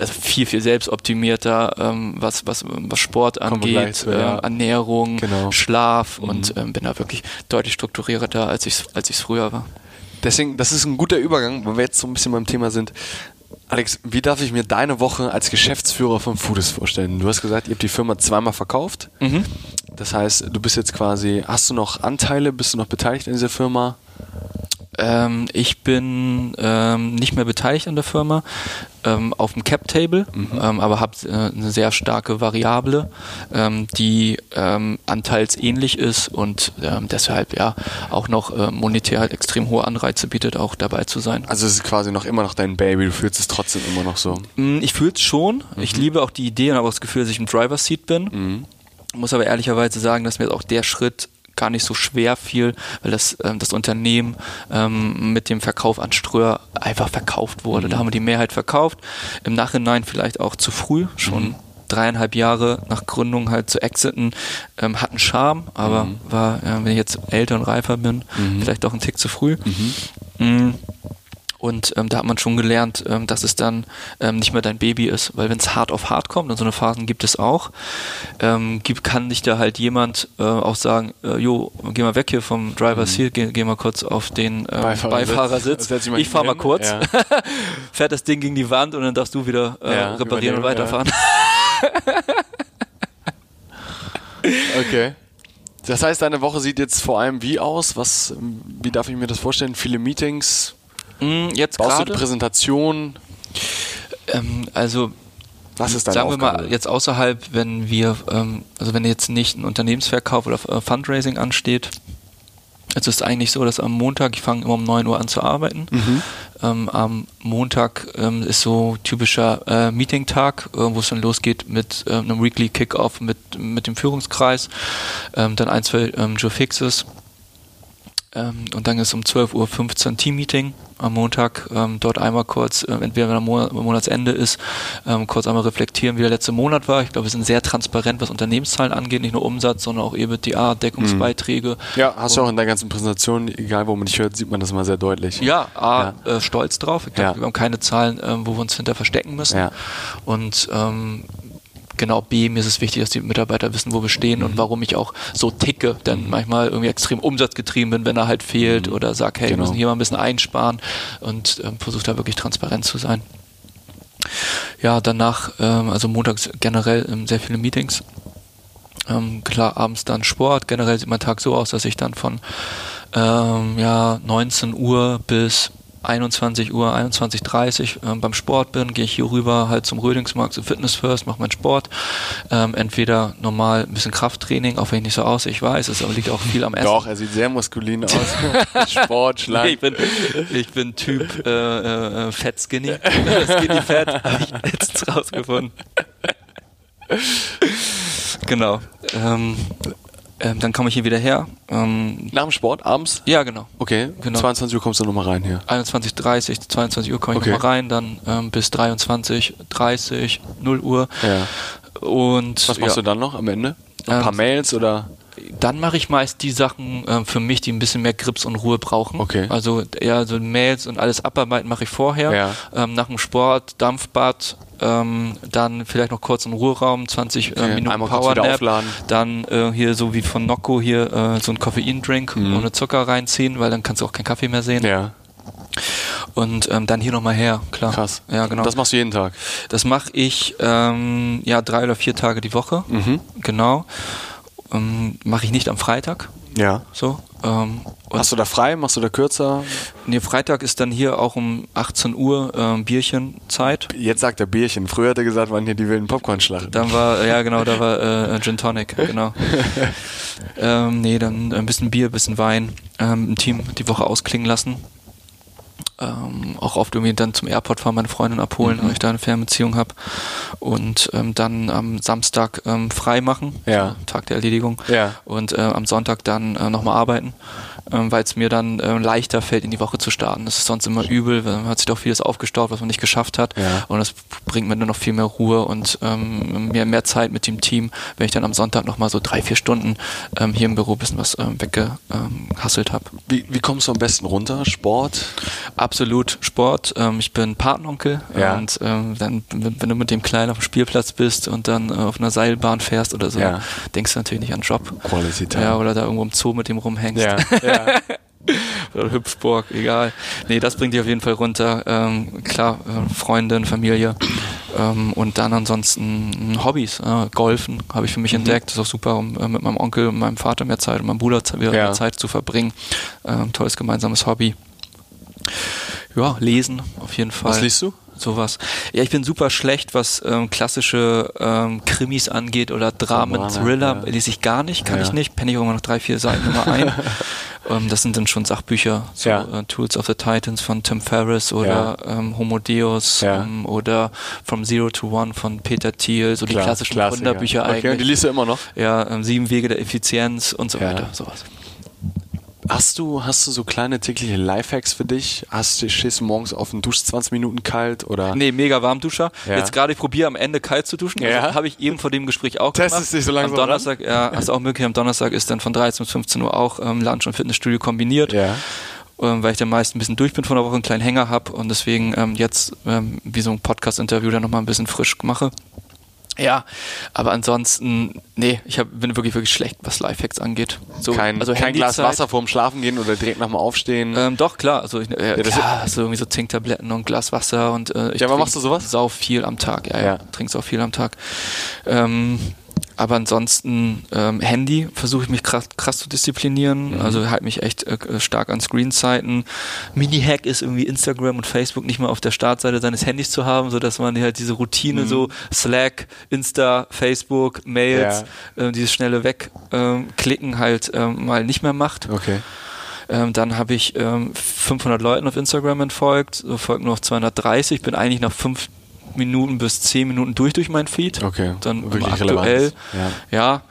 also viel, viel selbstoptimierter, ähm, was, was, was Sport wir gleich angeht, zu, ja. äh, Ernährung, Genau. Mhm. Schlaf und ähm, bin da wirklich deutlich strukturierter, als ich es als ich's früher war. Deswegen, das ist ein guter Übergang, weil wir jetzt so ein bisschen beim Thema sind. Alex, wie darf ich mir deine Woche als Geschäftsführer von Foodist vorstellen? Du hast gesagt, ihr habt die Firma zweimal verkauft. Mhm. Das heißt, du bist jetzt quasi, hast du noch Anteile, bist du noch beteiligt in dieser Firma? Ähm, ich bin ähm, nicht mehr beteiligt an der Firma ähm, auf dem Cap-Table, ähm, aber habe äh, eine sehr starke Variable, ähm, die ähm, anteilsähnlich ist und deshalb ja auch noch äh, monetär halt extrem hohe Anreize bietet, auch dabei zu sein. Also es ist quasi noch immer noch dein Baby, du fühlst es trotzdem immer noch so. Mm, Ich fühle es schon. Ich liebe auch die Idee und habe auch das Gefühl, dass ich im Driver Seat bin. Muss aber ehrlicherweise sagen, dass mir jetzt auch der Schritt gar nicht so schwer fiel, weil das, ähm, das Unternehmen ähm, mit dem Verkauf an Ströer einfach verkauft wurde. Da haben wir die Mehrheit verkauft. Im Nachhinein vielleicht auch zu früh, schon dreieinhalb Jahre nach Gründung halt zu exiten, ähm, hat einen Charme, aber war, äh, wenn ich jetzt älter und reifer bin, vielleicht doch ein Tick zu früh. Und ähm, da hat man schon gelernt, ähm, dass es dann ähm, nicht mehr dein Baby ist, weil wenn es hart auf hart kommt, und so eine Phasen gibt es auch, ähm, gibt, kann dich da halt jemand äh, auch sagen, äh, jo, geh mal weg hier vom Driver's Seat, geh, geh mal kurz auf den ähm. Beifahrersitz. Dich mal Ich fahr mal kurz, Ja. fährt das Ding gegen die Wand und dann darfst du wieder äh, Ja, reparieren und weiterfahren. Okay. Das heißt, deine Woche sieht jetzt vor allem wie aus? Was, wie darf ich mir das vorstellen? Viele Meetings? Mm, jetzt Baust du gerade, die Präsentation? ähm, also Was ist deine Sagen Aufgabe? wir mal, jetzt außerhalb, wenn wir, ähm, also wenn jetzt nicht ein Unternehmensverkauf oder äh, Fundraising ansteht, Es ist eigentlich so, dass am Montag, ich fange immer um 9 Uhr an zu arbeiten. Mhm. Ähm, am Montag ähm, ist so typischer äh, Meeting-Tag, äh, wo es dann losgeht mit äh, einem Weekly Kickoff mit, mit dem Führungskreis, ähm, dann ein, zwei ähm, Joe Fixes. Ähm, und dann ist um 12.15 Uhr Team-Meeting am Montag. Ähm, dort einmal kurz, äh, entweder wenn am Monat, Monatsende ist, ähm, kurz einmal reflektieren, wie der letzte Monat war. Ich glaube, wir sind sehr transparent, was Unternehmenszahlen angeht, nicht nur Umsatz, sondern auch EBITDA, Deckungsbeiträge. Ja, hast du auch in der ganzen Präsentation, egal wo man dich hört, sieht man das immer sehr deutlich. Ja, A, Äh, stolz drauf. Ich glaube, Ja. wir haben keine Zahlen, ähm, wo wir uns hinter verstecken müssen. Ja. Und ähm, genau, B, mir ist es wichtig, dass die Mitarbeiter wissen, wo wir stehen Mhm. und warum ich auch so ticke, denn manchmal irgendwie extrem umsatzgetrieben bin, wenn er halt fehlt oder sag, hey, wir Genau. müssen hier mal ein bisschen einsparen und ähm, versuche da wirklich transparent zu sein. Ja, danach, ähm, also montags generell ähm, sehr viele Meetings. Ähm, klar, abends dann Sport. Generell sieht mein Tag so aus, dass ich dann von ähm, ja, 19 Uhr bis 21 Uhr, 21.30 ähm, beim Sport bin, gehe ich hier rüber halt zum Rödingsmarkt, zum Fitness First, mache meinen Sport. Ähm, entweder normal ein bisschen Krafttraining, auch wenn ich nicht so aussehe, ich weiß, es aber liegt auch viel am Essen. Doch, er sieht sehr maskulin aus. Sport, Nee, schlank. ich bin, ich bin Typ äh, äh, Fett Skinny. Skinny Fett, habe ich letztens rausgefunden. genau. Ähm, ähm, dann komme ich hier wieder her. Ähm, Nach dem Sport, abends? ja, genau. Okay, Genau. 22 Uhr kommst du nochmal rein hier. 21.30 22 Uhr komme ich Okay. nochmal rein, dann ähm, bis 23.30 0 Uhr. Ja. Und Was machst ja, du dann noch am Ende? Noch ein Ähm, paar Mails oder? dann mache ich meist die Sachen ähm, für mich, die ein bisschen mehr Grips und Ruhe brauchen. Okay. Also eher so Mails und alles abarbeiten mache ich vorher. Ja. Ähm, nach dem Sport, Dampfbad, ähm, dann vielleicht noch kurz einen Ruheraum, 20 äh, Okay, Minuten kurz wieder Powernap. aufladen. Dann äh, hier so wie von Nocco hier äh, so ein Koffeindrink Mhm. ohne Zucker reinziehen, weil dann kannst du auch keinen Kaffee mehr sehen. Ja, Und ähm, dann hier nochmal her, klar. krass. Ja, genau. Das machst du jeden Tag. Das mache ich ähm, ja drei oder vier Tage die Woche. Mhm. Genau. Ähm, mache ich nicht am Freitag. Ja. So. Ähm, Hast du da frei? Machst du da kürzer? nee, Freitag ist dann hier auch um 18 Uhr ähm, Bierchenzeit. Jetzt sagt er Bierchen. Früher hat er gesagt, waren hier die wilden Popcornschlachten. Dann war, ja genau, da war äh, Gin Tonic, genau. ähm, nee, dann ein bisschen Bier, ein bisschen Wein ähm, im Team die Woche ausklingen lassen. Ähm, auch oft irgendwie dann zum Airport fahren, meine Freundin abholen, weil ich da eine Fernbeziehung habe. Und ähm, dann am Samstag ähm, frei machen, Ja. Tag der Erledigung. Ja. Und äh, am Sonntag dann äh, nochmal arbeiten, ähm, weil es mir dann äh, leichter fällt, in die Woche zu starten. Das ist sonst immer übel, weil man hat sich doch vieles aufgestaut, was man nicht geschafft hat. Ja. Und das bringt mir nur noch viel mehr Ruhe und ähm, mehr, mehr Zeit mit dem Team, wenn ich dann am Sonntag nochmal so drei, vier Stunden ähm, hier im Büro ein bisschen was ähm, weggehasselt habe. Wie, wie kommst du am besten runter? Sport? Absolut Sport. Ähm, ich bin Patenonkel Ja. und ähm, dann, wenn du mit dem Kleinen auf dem Spielplatz bist und dann äh, auf einer Seilbahn fährst oder so, Ja. denkst du natürlich nicht an Job. Quality Time. Ja, oder da irgendwo im Zoo mit dem rumhängst. ja. ja. oder Hüpfburg, egal. Nee, das bringt dich auf jeden Fall runter. Ähm, klar, äh, Freundin, Familie ähm, und dann ansonsten äh, Hobbys. Äh, Golfen habe ich für Mhm. mich entdeckt. Das ist auch super, um äh, mit meinem Onkel und meinem Vater mehr Zeit und meinem Bruder wieder Ja. mehr Zeit zu verbringen. Ähm, tolles gemeinsames Hobby. Ja, lesen auf jeden Fall. Was liest du? Sowas. Ja, ich bin super schlecht, was ähm, klassische ähm, Krimis angeht oder Dramen, Romane, Thriller. ja. Lese ich gar nicht, kann Ja. ich nicht. Penne ich irgendwann noch drei, vier Seiten immer ein. ähm, das sind dann schon Sachbücher, so Ja. äh, Tools of the Titans von Tim Ferriss oder ähm, Homo Deus Ja. ähm, oder From Zero to One von Peter Thiel, so die Klar, klassischen Klassiker. Gründerbücher Okay, und die eigentlich. liest du immer noch? Ja, ähm, Sieben Wege der Effizienz und so Ja. weiter, sowas. Hast du, hast du so kleine tägliche Lifehacks für dich? Hast du, stehst du morgens auf und duschst 20 Minuten kalt oder? Nee, mega Warmduscher. Ja. Jetzt gerade, ich probiere am Ende kalt zu duschen. Ja. Also, Habe ich eben vor dem Gespräch auch Testest gemacht. dich so langsam Am Donnerstag, ja, hast du auch möglich. Am Donnerstag ist dann von 13 bis 15 Uhr auch ähm, Lunch und Fitnessstudio kombiniert. Ja. ähm, weil ich dann meist ein bisschen durch bin von der Woche, einen kleinen Hänger habe und deswegen ähm, jetzt ähm, wie so ein Podcast-Interview dann nochmal ein bisschen frisch mache. Ja, aber ansonsten, nee, ich hab, bin wirklich, wirklich schlecht, was Lifehacks angeht. So, Kein, also kein Glas Handyzeit- Wasser vorm Schlafen gehen oder direkt nach dem Aufstehen. Ähm, doch, klar. Also ich, äh, das klar, du irgendwie so Zinktabletten und Glas Wasser und äh, ich Ja, aber machst du sowas? Sau viel am Tag, ja, ja. Ja. Trinkst auch viel am Tag. Ähm, aber ansonsten ähm, Handy versuche ich mich krass, krass zu disziplinieren. Mhm. Also halte mich echt äh, stark an Screenzeiten. Mini-Hack ist irgendwie Instagram und Facebook nicht mal auf der Startseite seines Handys zu haben, so dass man halt diese Routine Mhm. so Slack, Insta, Facebook, Mails, äh, dieses schnelle Wegklicken halt ähm, mal nicht mehr macht. okay. Ähm, dann habe ich ähm, 500 Leuten auf Instagram entfolgt, so folgen nur noch 230, bin eigentlich nach fünf Minuten bis zehn Minuten durch durch mein Feed. Okay. Dann Wirklich aktuell. Ja. Ja.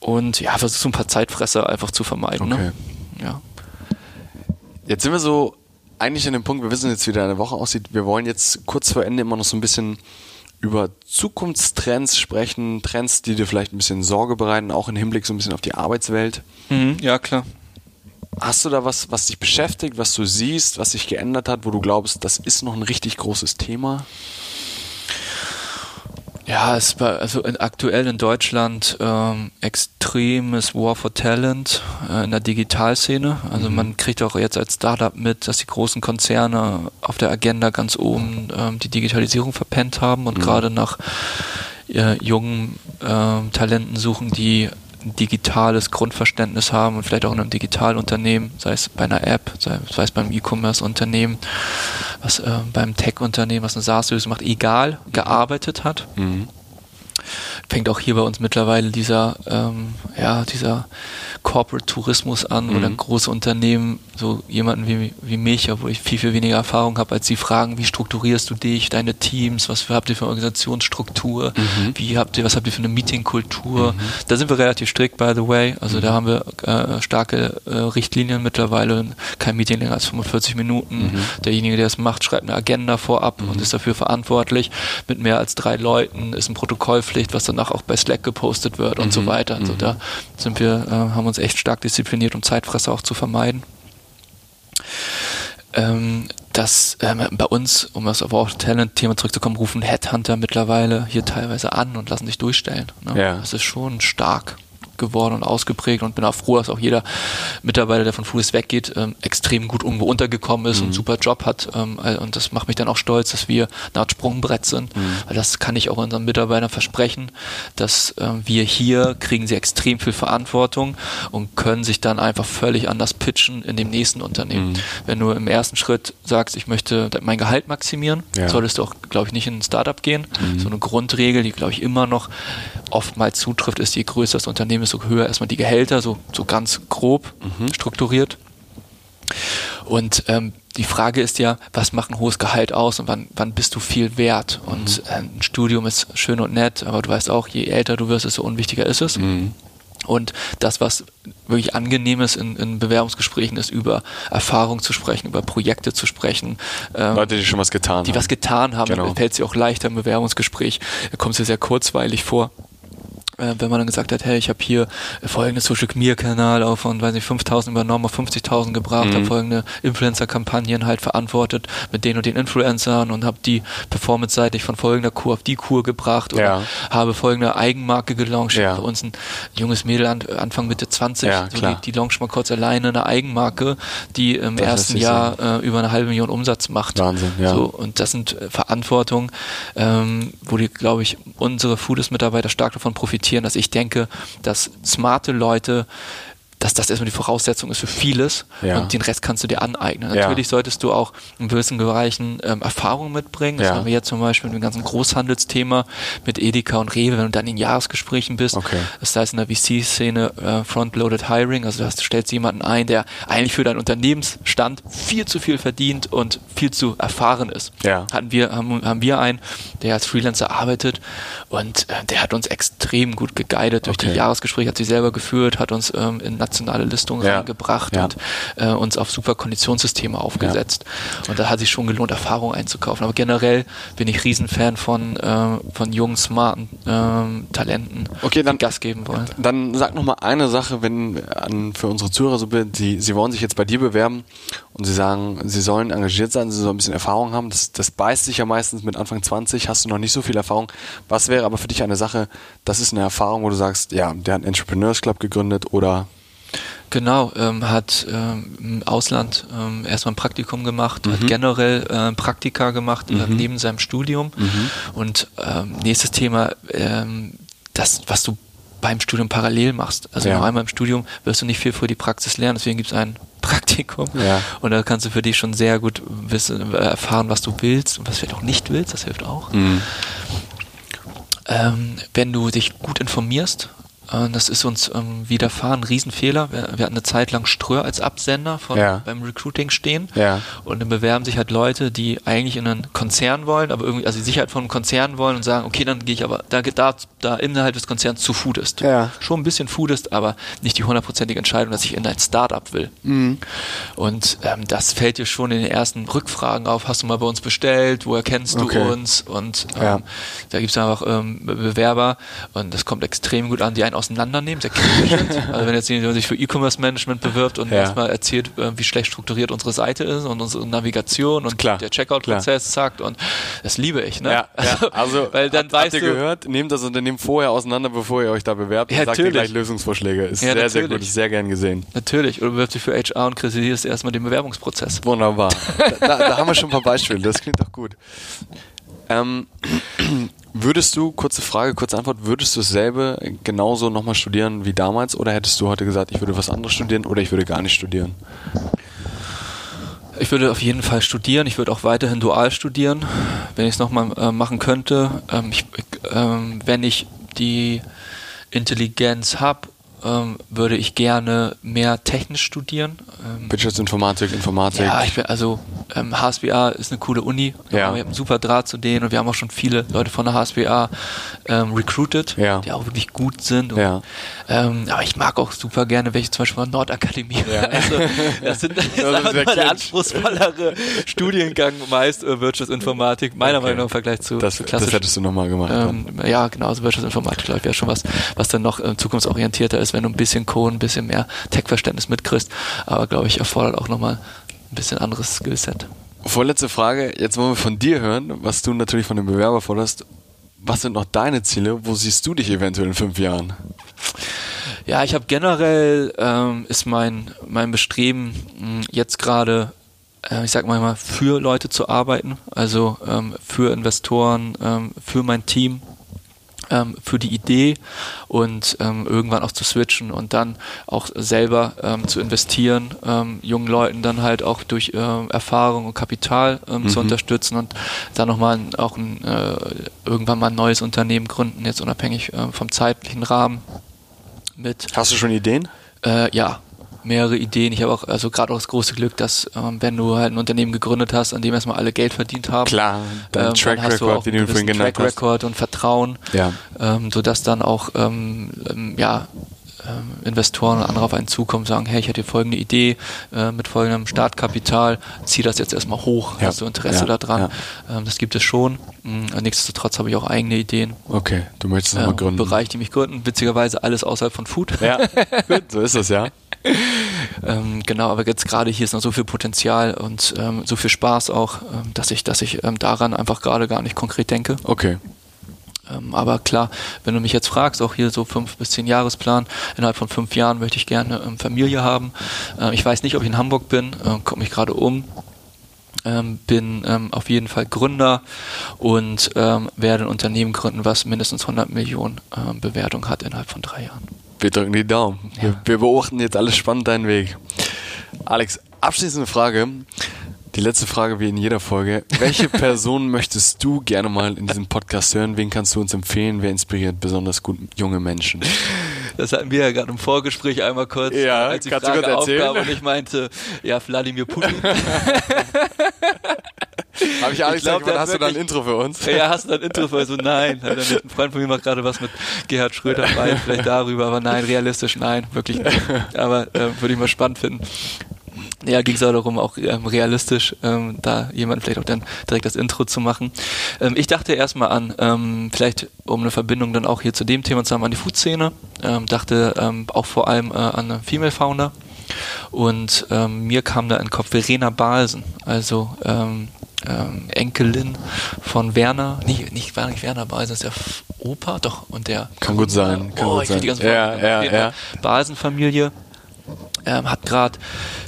Und ja, versuche so ein paar Zeitfresser einfach zu vermeiden. Okay. Ne? Ja. Jetzt sind wir so eigentlich an dem Punkt, wir wissen jetzt, wie deine Woche aussieht. Wir wollen jetzt kurz vor Ende immer noch so ein bisschen über Zukunftstrends sprechen, Trends, die dir vielleicht ein bisschen Sorge bereiten, auch im Hinblick so ein bisschen auf die Arbeitswelt. Mhm, ja, klar. Hast du da was, was dich beschäftigt, was du siehst, was sich geändert hat, wo du glaubst, das ist noch ein richtig großes Thema? Ja, es war also in, aktuell in Deutschland ähm, extremes War for Talent äh, in der Digitalszene. Also man kriegt auch jetzt als Startup mit, dass die großen Konzerne auf der Agenda ganz oben ähm, die Digitalisierung verpennt haben und gerade nach äh, jungen ähm, Talenten suchen, die ein digitales Grundverständnis haben und vielleicht auch in einem Digitalunternehmen, sei es bei einer App, sei, sei es beim E-Commerce-Unternehmen, was äh, beim Tech-Unternehmen, was eine SaaS-Lösung macht, egal, gearbeitet hat. Fängt auch hier bei uns mittlerweile dieser, ähm, ja, dieser Corporate-Tourismus an, wo dann große Unternehmen so jemanden wie, wie mich, obwohl ich viel, viel weniger Erfahrung habe, als sie fragen, wie strukturierst du dich, deine Teams, was für, habt ihr für eine Organisationsstruktur, wie habt ihr, was habt ihr für eine Meetingkultur. Da sind wir relativ strikt, by the way. Also da haben wir äh, starke äh, Richtlinien mittlerweile. Kein Meeting länger als 45 Minuten. Derjenige, der es macht, schreibt eine Agenda vorab und ist dafür verantwortlich. Mit mehr als drei Leuten ist ein Protokollpflicht, was danach auch bei Slack gepostet wird und so weiter. Also da sind wir, äh, haben uns echt stark diszipliniert, um Zeitfresser auch zu vermeiden ähm, dass ähm, bei uns, um das auf auch Talent-Thema zurückzukommen, rufen Headhunter mittlerweile hier teilweise an und lassen sich durchstellen. Ne? Ja. Das ist schon stark geworden und ausgeprägt und bin auch froh, dass auch jeder Mitarbeiter, der von Foodist weggeht, ähm, extrem gut irgendwo untergekommen ist und einen super Job hat. Ähm, äh, und das macht mich dann auch stolz, dass wir eine Art Sprungbrett sind. Weil das kann ich auch unseren Mitarbeitern versprechen, dass ähm, wir hier kriegen sie extrem viel Verantwortung und können sich dann einfach völlig anders pitchen in dem nächsten Unternehmen. Wenn du im ersten Schritt sagst, ich möchte mein Gehalt maximieren, Ja. solltest du auch, glaube ich, nicht in ein Startup gehen. So eine Grundregel, die, glaube ich, immer noch oftmals zutrifft, ist, je größer das Unternehmen ist, so höher erstmal die Gehälter, so, so ganz grob strukturiert. Und ähm, die Frage ist ja, was macht ein hohes Gehalt aus und wann, wann bist du viel wert? Und äh, ein Studium ist schön und nett, aber du weißt auch, je älter du wirst, desto unwichtiger ist es. Und das, was wirklich angenehm ist in, in Bewerbungsgesprächen, ist über Erfahrung zu sprechen, über Projekte zu sprechen. Ähm, Leute, die schon was getan die haben. was getan haben, Genau. fällt dir auch leichter im Bewerbungsgespräch. Da kommt dir sehr kurzweilig vor. Äh, Wenn man dann gesagt hat, hey, ich habe hier folgende Social Media Kanal auf von, weiß nicht, 5000 übernommen, auf 50.000 gebracht, Mhm. habe folgende Influencer-Kampagnen halt verantwortet mit den und den Influencern und habe die performance-seitig von folgender Kur auf die Kur gebracht oder Ja. habe folgende Eigenmarke gelauncht. Ja. Bei uns ein junges Mädel an, Anfang Mitte 20, Ja, so die, die launcht mal kurz alleine eine Eigenmarke, die im Das ersten Jahr äh, über eine halbe Million Umsatz macht. Wahnsinn, ja. So, und das sind äh, Verantwortungen, ähm, wo die, glaube ich, unsere Foodist-Mitarbeiter stark davon profitieren, dass ich denke, dass smarte Leute dass das erstmal die Voraussetzung ist für vieles Ja. und den Rest kannst du dir aneignen. Ja. Natürlich solltest du auch in gewissen Bereichen ähm, Erfahrung mitbringen. Das Ja. haben wir jetzt zum Beispiel mit dem ganzen Großhandelsthema mit Edeka und Rewe, wenn du dann in Jahresgesprächen bist. Okay. Das heißt in der VC-Szene äh, Front-Loaded Hiring, also du stellst jemanden ein, der eigentlich für deinen Unternehmensstand viel zu viel verdient und viel zu erfahren ist. Ja. Hatten wir, haben, haben wir einen, der als Freelancer arbeitet und äh, der hat uns extrem gut geguidet durch Okay. die Jahresgespräche, hat sie selber geführt, hat uns ähm, in nationale Listungen Ja. reingebracht Ja. und äh, uns auf super Konditionssysteme aufgesetzt. Und da hat sich schon gelohnt, Erfahrung einzukaufen. Aber generell bin ich Riesenfan von, äh, von jungen, smarten ähm, Talenten, Okay, dann- die Gas geben wollen. Dann sag noch mal eine Sache, wenn an, für unsere Zuhörer so bin, sie, sie wollen sich jetzt bei dir bewerben und sie sagen, sie sollen engagiert sein, sie sollen ein bisschen Erfahrung haben. Das, das beißt sich ja meistens mit Anfang 20, hast du noch nicht so viel Erfahrung. Was wäre aber für dich eine Sache, das ist eine Erfahrung, wo du sagst, ja, der hat einen Entrepreneurs Club gegründet oder Genau, ähm, hat ähm, im Ausland ähm, erstmal ein Praktikum gemacht, Mhm. hat generell äh, Praktika gemacht äh, neben seinem Studium. Mhm. Und ähm, nächstes Thema, ähm, das, was du beim Studium parallel machst. Also Ja. noch einmal im Studium wirst du nicht viel für die Praxis lernen, deswegen gibt es ein Praktikum. Ja. Und da kannst du für dich schon sehr gut wissen, äh, erfahren, was du willst und was du vielleicht auch nicht willst, das hilft auch. Mhm. Ähm, wenn du dich gut informierst, Äh, das ist uns ähm, widerfahren, Riesenfehler. Wir, wir, hatten eine Zeit lang Ströer als Absender von, ja. beim Recruiting stehen. Ja. Und dann bewerben sich halt Leute, die eigentlich in einen Konzern wollen, aber irgendwie, also die Sicherheit von einem Konzern wollen und sagen, okay, dann gehe ich aber da, da, da innerhalb des Konzerns zu Foodist. Ja. Schon ein bisschen Foodist, aber nicht die hundertprozentige Entscheidung, dass ich in ein Startup will. Mhm. Und ähm, das fällt dir schon in den ersten Rückfragen auf. Hast du mal bei uns bestellt? Woher kennst du okay. uns? Und ähm, da gibt es einfach ähm, Bewerber und das kommt extrem gut an, die einen auseinandernehmen, sehr kritisch sind. Also wenn jetzt jemand sich für E-Commerce-Management bewirbt und ja. erstmal erzählt, äh, wie schlecht strukturiert unsere Seite ist und unsere Navigation und Klar. der Checkout-Prozess sagt und das liebe ich. Ne? Ja, ja. Also, weil dann habt, weißt habt ihr gehört, nehmt das Unternehmen vorher auseinander, bevor ihr euch da bewerbt ja, und sagt ihr gleich Lösungsvorschläge. Ist ja, sehr, natürlich. sehr gut, ist sehr gern gesehen. Natürlich. Oder bewirbst dich für HR und kritisierst erstmal den Bewerbungsprozess. Wunderbar. da, da, da haben wir schon ein paar Beispiele, das klingt doch gut. Ähm, würdest du, kurze Frage, kurze Antwort, würdest du dasselbe genauso nochmal studieren wie damals oder hättest du heute gesagt, ich würde was anderes studieren oder ich würde gar nicht studieren? Ich würde auf jeden Fall studieren. Ich würde auch weiterhin dual studieren, wenn ich es nochmal äh, machen könnte. Ähm, ich, ähm, wenn ich die Intelligenz habe ähm, würde ich gerne mehr technisch studieren. Ähm, Wirtschaftsinformatik, Informatik. Ja, ich also ähm, HSBA ist eine coole Uni. Ja. Wir haben einen super Draht zu denen und wir haben auch schon viele Leute von der HSBA ähm, recruited, ja. die auch wirklich gut sind. Und, ja. ähm, aber ich mag auch super gerne welche zum Beispiel von Nordakademie. Ja. Also, das sind das das ist der anspruchsvollere Studiengang meist äh, Wirtschaftsinformatik, meiner okay. Meinung nach im Vergleich zu, das, zu klassisch. Das hättest du nochmal gemacht. Ähm, ja, genau, also Wirtschaftsinformatik, glaube ich, wäre schon was, was dann noch äh, zukunftsorientierter ist ist, wenn du ein bisschen Code, ein bisschen mehr Tech-Verständnis mitkriegst. Aber glaube ich, erfordert auch nochmal ein bisschen anderes Skillset. Vorletzte Frage, jetzt wollen wir von dir hören, was du natürlich von dem Bewerber forderst. Was sind noch deine Ziele? Wo siehst du dich eventuell in fünf Jahren? Ja, ich habe generell ähm, ist mein mein Bestreben mh, jetzt gerade, äh, ich sag mal für Leute zu arbeiten, also ähm, für Investoren, ähm, für mein Team, ähm, für die Idee und ähm, irgendwann auch zu switchen und dann auch selber ähm, zu investieren, ähm, jungen Leuten dann halt auch durch äh, Erfahrung und Kapital ähm, mhm. zu unterstützen und dann nochmal auch ein, äh, irgendwann mal ein neues Unternehmen gründen, jetzt unabhängig äh, vom zeitlichen Rahmen. Mit. Hast du schon Ideen? Äh, ja, mehrere Ideen. Ich habe auch, also gerade auch das große Glück, dass ähm, wenn du halt ein Unternehmen gegründet hast, an dem erstmal alle Geld verdient haben, klar, dein ähm, Track dann hast Record, du auch den du vorhin genannt Track Record und Vertrauen, ja. ähm, sodass dann auch ähm, ähm, ja ähm, Investoren und andere auf einen zukommen, sagen, hey, ich hätte hier folgende Idee äh, mit folgendem Startkapital, zieh das jetzt erstmal hoch, ja. hast du Interesse ja. daran? Ja. Ähm, das gibt es schon. Ähm, nichtsdestotrotz habe ich auch eigene Ideen. Okay, du möchtest nochmal gründen. Bereich, die mich gründen, witzigerweise alles außerhalb von Food. Ja, gut, so ist es, ja. ähm, genau, aber jetzt gerade hier ist noch so viel Potenzial und ähm, so viel Spaß auch, ähm, dass ich, dass ich ähm, daran einfach gerade gar nicht konkret denke. Okay. Ähm, aber klar, wenn du mich jetzt fragst, auch hier so fünf bis zehn Jahresplan, innerhalb von fünf Jahren möchte ich gerne ähm, Familie haben. Äh, ich weiß nicht, ob ich in Hamburg bin, äh, komme mich gerade um. Ähm, bin ähm, auf jeden Fall Gründer und ähm, werde ein Unternehmen gründen, was mindestens 100 Millionen ähm, Bewertung hat innerhalb von drei Jahren. Wir drücken die Daumen. Ja. Wir, wir beobachten jetzt alles spannend deinen Weg. Alex, abschließende Frage. Die letzte Frage wie in jeder Folge. Welche Person möchtest du gerne mal in diesem Podcast hören? Wen kannst du uns empfehlen? Wer inspiriert besonders gut junge Menschen? Das hatten wir ja gerade im Vorgespräch einmal kurz, ja, als die Frage du kurz erzählen? aufkam und ich meinte, ja, Wladimir Putin. Habe ich glaub, gesagt, hast du da ein Intro für uns? Ja, hast du da ein Intro für uns? So, nein. Ein Freund von mir macht gerade was mit Gerhard Schröder bei, vielleicht darüber, aber nein, realistisch, nein, wirklich nicht. Aber äh, würde ich mal spannend finden ja, ging es auch darum, auch ähm, realistisch ähm, da jemand vielleicht auch dann direkt das Intro zu machen. Ähm, ich dachte erstmal an, ähm, vielleicht um eine Verbindung dann auch hier zu dem Thema zu haben, an die Food-Szene. Ähm, dachte ähm, auch vor allem äh, an Female Founder. Und mir kam da in den Kopf Verena Balsen, also Enkelin von Werner, nicht, nicht, nicht Werner Balsen, ist der Opa, doch, und der. Kann gut sein, kann oh, gut sein. ja, ja, ja. Balsen-Familie ähm, hat gerade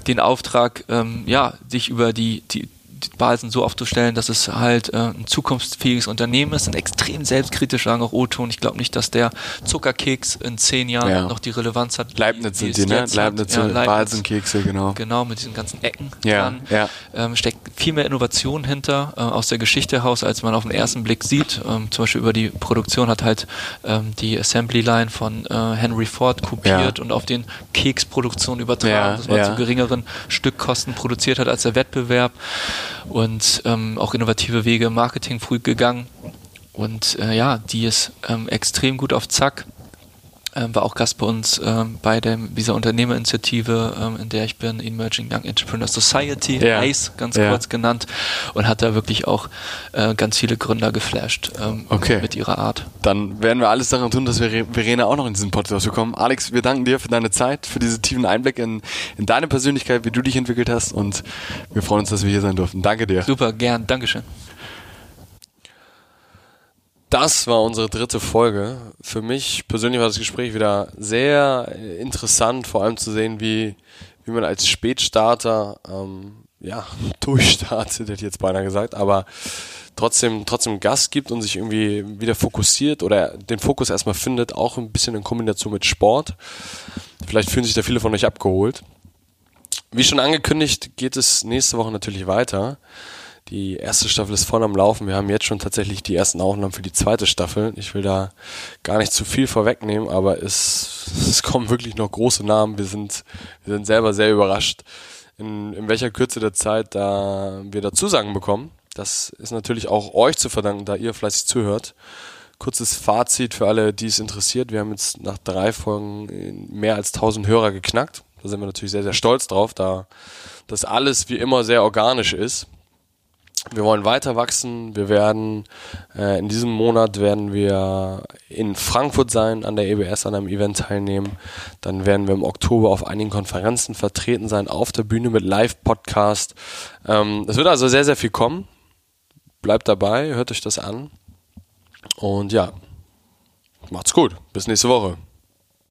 den Auftrag, ähm, ja, sich über die, die Balsen so aufzustellen, dass es halt äh, ein zukunftsfähiges Unternehmen ist, ein extrem selbstkritisch, sagen auch O-Ton. Ich glaube nicht, dass der Zuckerkeks in zehn Jahren ja. noch die Relevanz hat. Leibniz sind die, ne? Leibniz, ja, Leibniz. Balsenkekse, genau. Genau, mit diesen ganzen Ecken ja, dran. Ja. Ähm, steckt viel mehr Innovation hinter, äh, aus der Geschichte heraus, als man auf den ersten Blick sieht. Ähm, zum Beispiel über die Produktion hat halt ähm, die Assembly Line von äh, Henry Ford kopiert und auf den Keksproduktion übertragen, dass man zu geringeren Stückkosten produziert hat als der Wettbewerb und ähm, auch innovative Wege im Marketing früh gegangen. Und äh, ja, die ist ähm, extrem gut auf Zack ähm, war auch Gast bei uns ähm, bei dem, dieser Unternehmerinitiative, ähm, in der ich bin, Emerging Young Entrepreneur Society, ja. ICE ganz ja. kurz genannt, und hat da wirklich auch äh, ganz viele Gründer geflasht ähm, okay. mit ihrer Art. Dann werden wir alles daran tun, dass wir Verena auch noch in diesen Podcast bekommen. Alex, wir danken dir für deine Zeit, für diese tiefen Einblick in, in deine Persönlichkeit, wie du dich entwickelt hast und wir freuen uns, dass wir hier sein durften. Danke dir. Super, gern, Dankeschön. Das war unsere dritte Folge. Für mich persönlich war das Gespräch wieder sehr interessant, vor allem zu sehen, wie, wie man als Spätstarter ähm, ja, durchstartet, hätte ich jetzt beinahe gesagt, aber trotzdem, trotzdem Gas gibt und sich irgendwie wieder fokussiert oder den Fokus erstmal findet, auch ein bisschen in Kombination mit Sport. Vielleicht fühlen sich da viele von euch abgeholt. Wie schon angekündigt, geht es nächste Woche natürlich weiter. Die erste Staffel ist voll am Laufen. Wir haben jetzt schon tatsächlich die ersten Aufnahmen für die zweite Staffel. Ich will da gar nicht zu viel vorwegnehmen, aber es, es kommen wirklich noch große Namen. Wir sind, wir sind selber sehr überrascht, in, in welcher Kürze der Zeit da wir da Zusagen bekommen. Das ist natürlich auch euch zu verdanken, da ihr fleißig zuhört. Kurzes Fazit für alle, die es interessiert. Wir haben jetzt nach drei Folgen mehr als 1000 Hörer geknackt. Da sind wir natürlich sehr, sehr stolz drauf, da das alles wie immer sehr organisch ist wir wollen weiter wachsen. Wir werden äh, in diesem Monat werden wir in Frankfurt sein, an der EBS, an einem Event teilnehmen. Dann werden wir im Oktober auf einigen Konferenzen vertreten sein, auf der Bühne mit Live-Podcast. Ähm, es wird also sehr, sehr viel kommen. Bleibt dabei, hört euch das an. Und ja, macht's gut. Bis nächste Woche.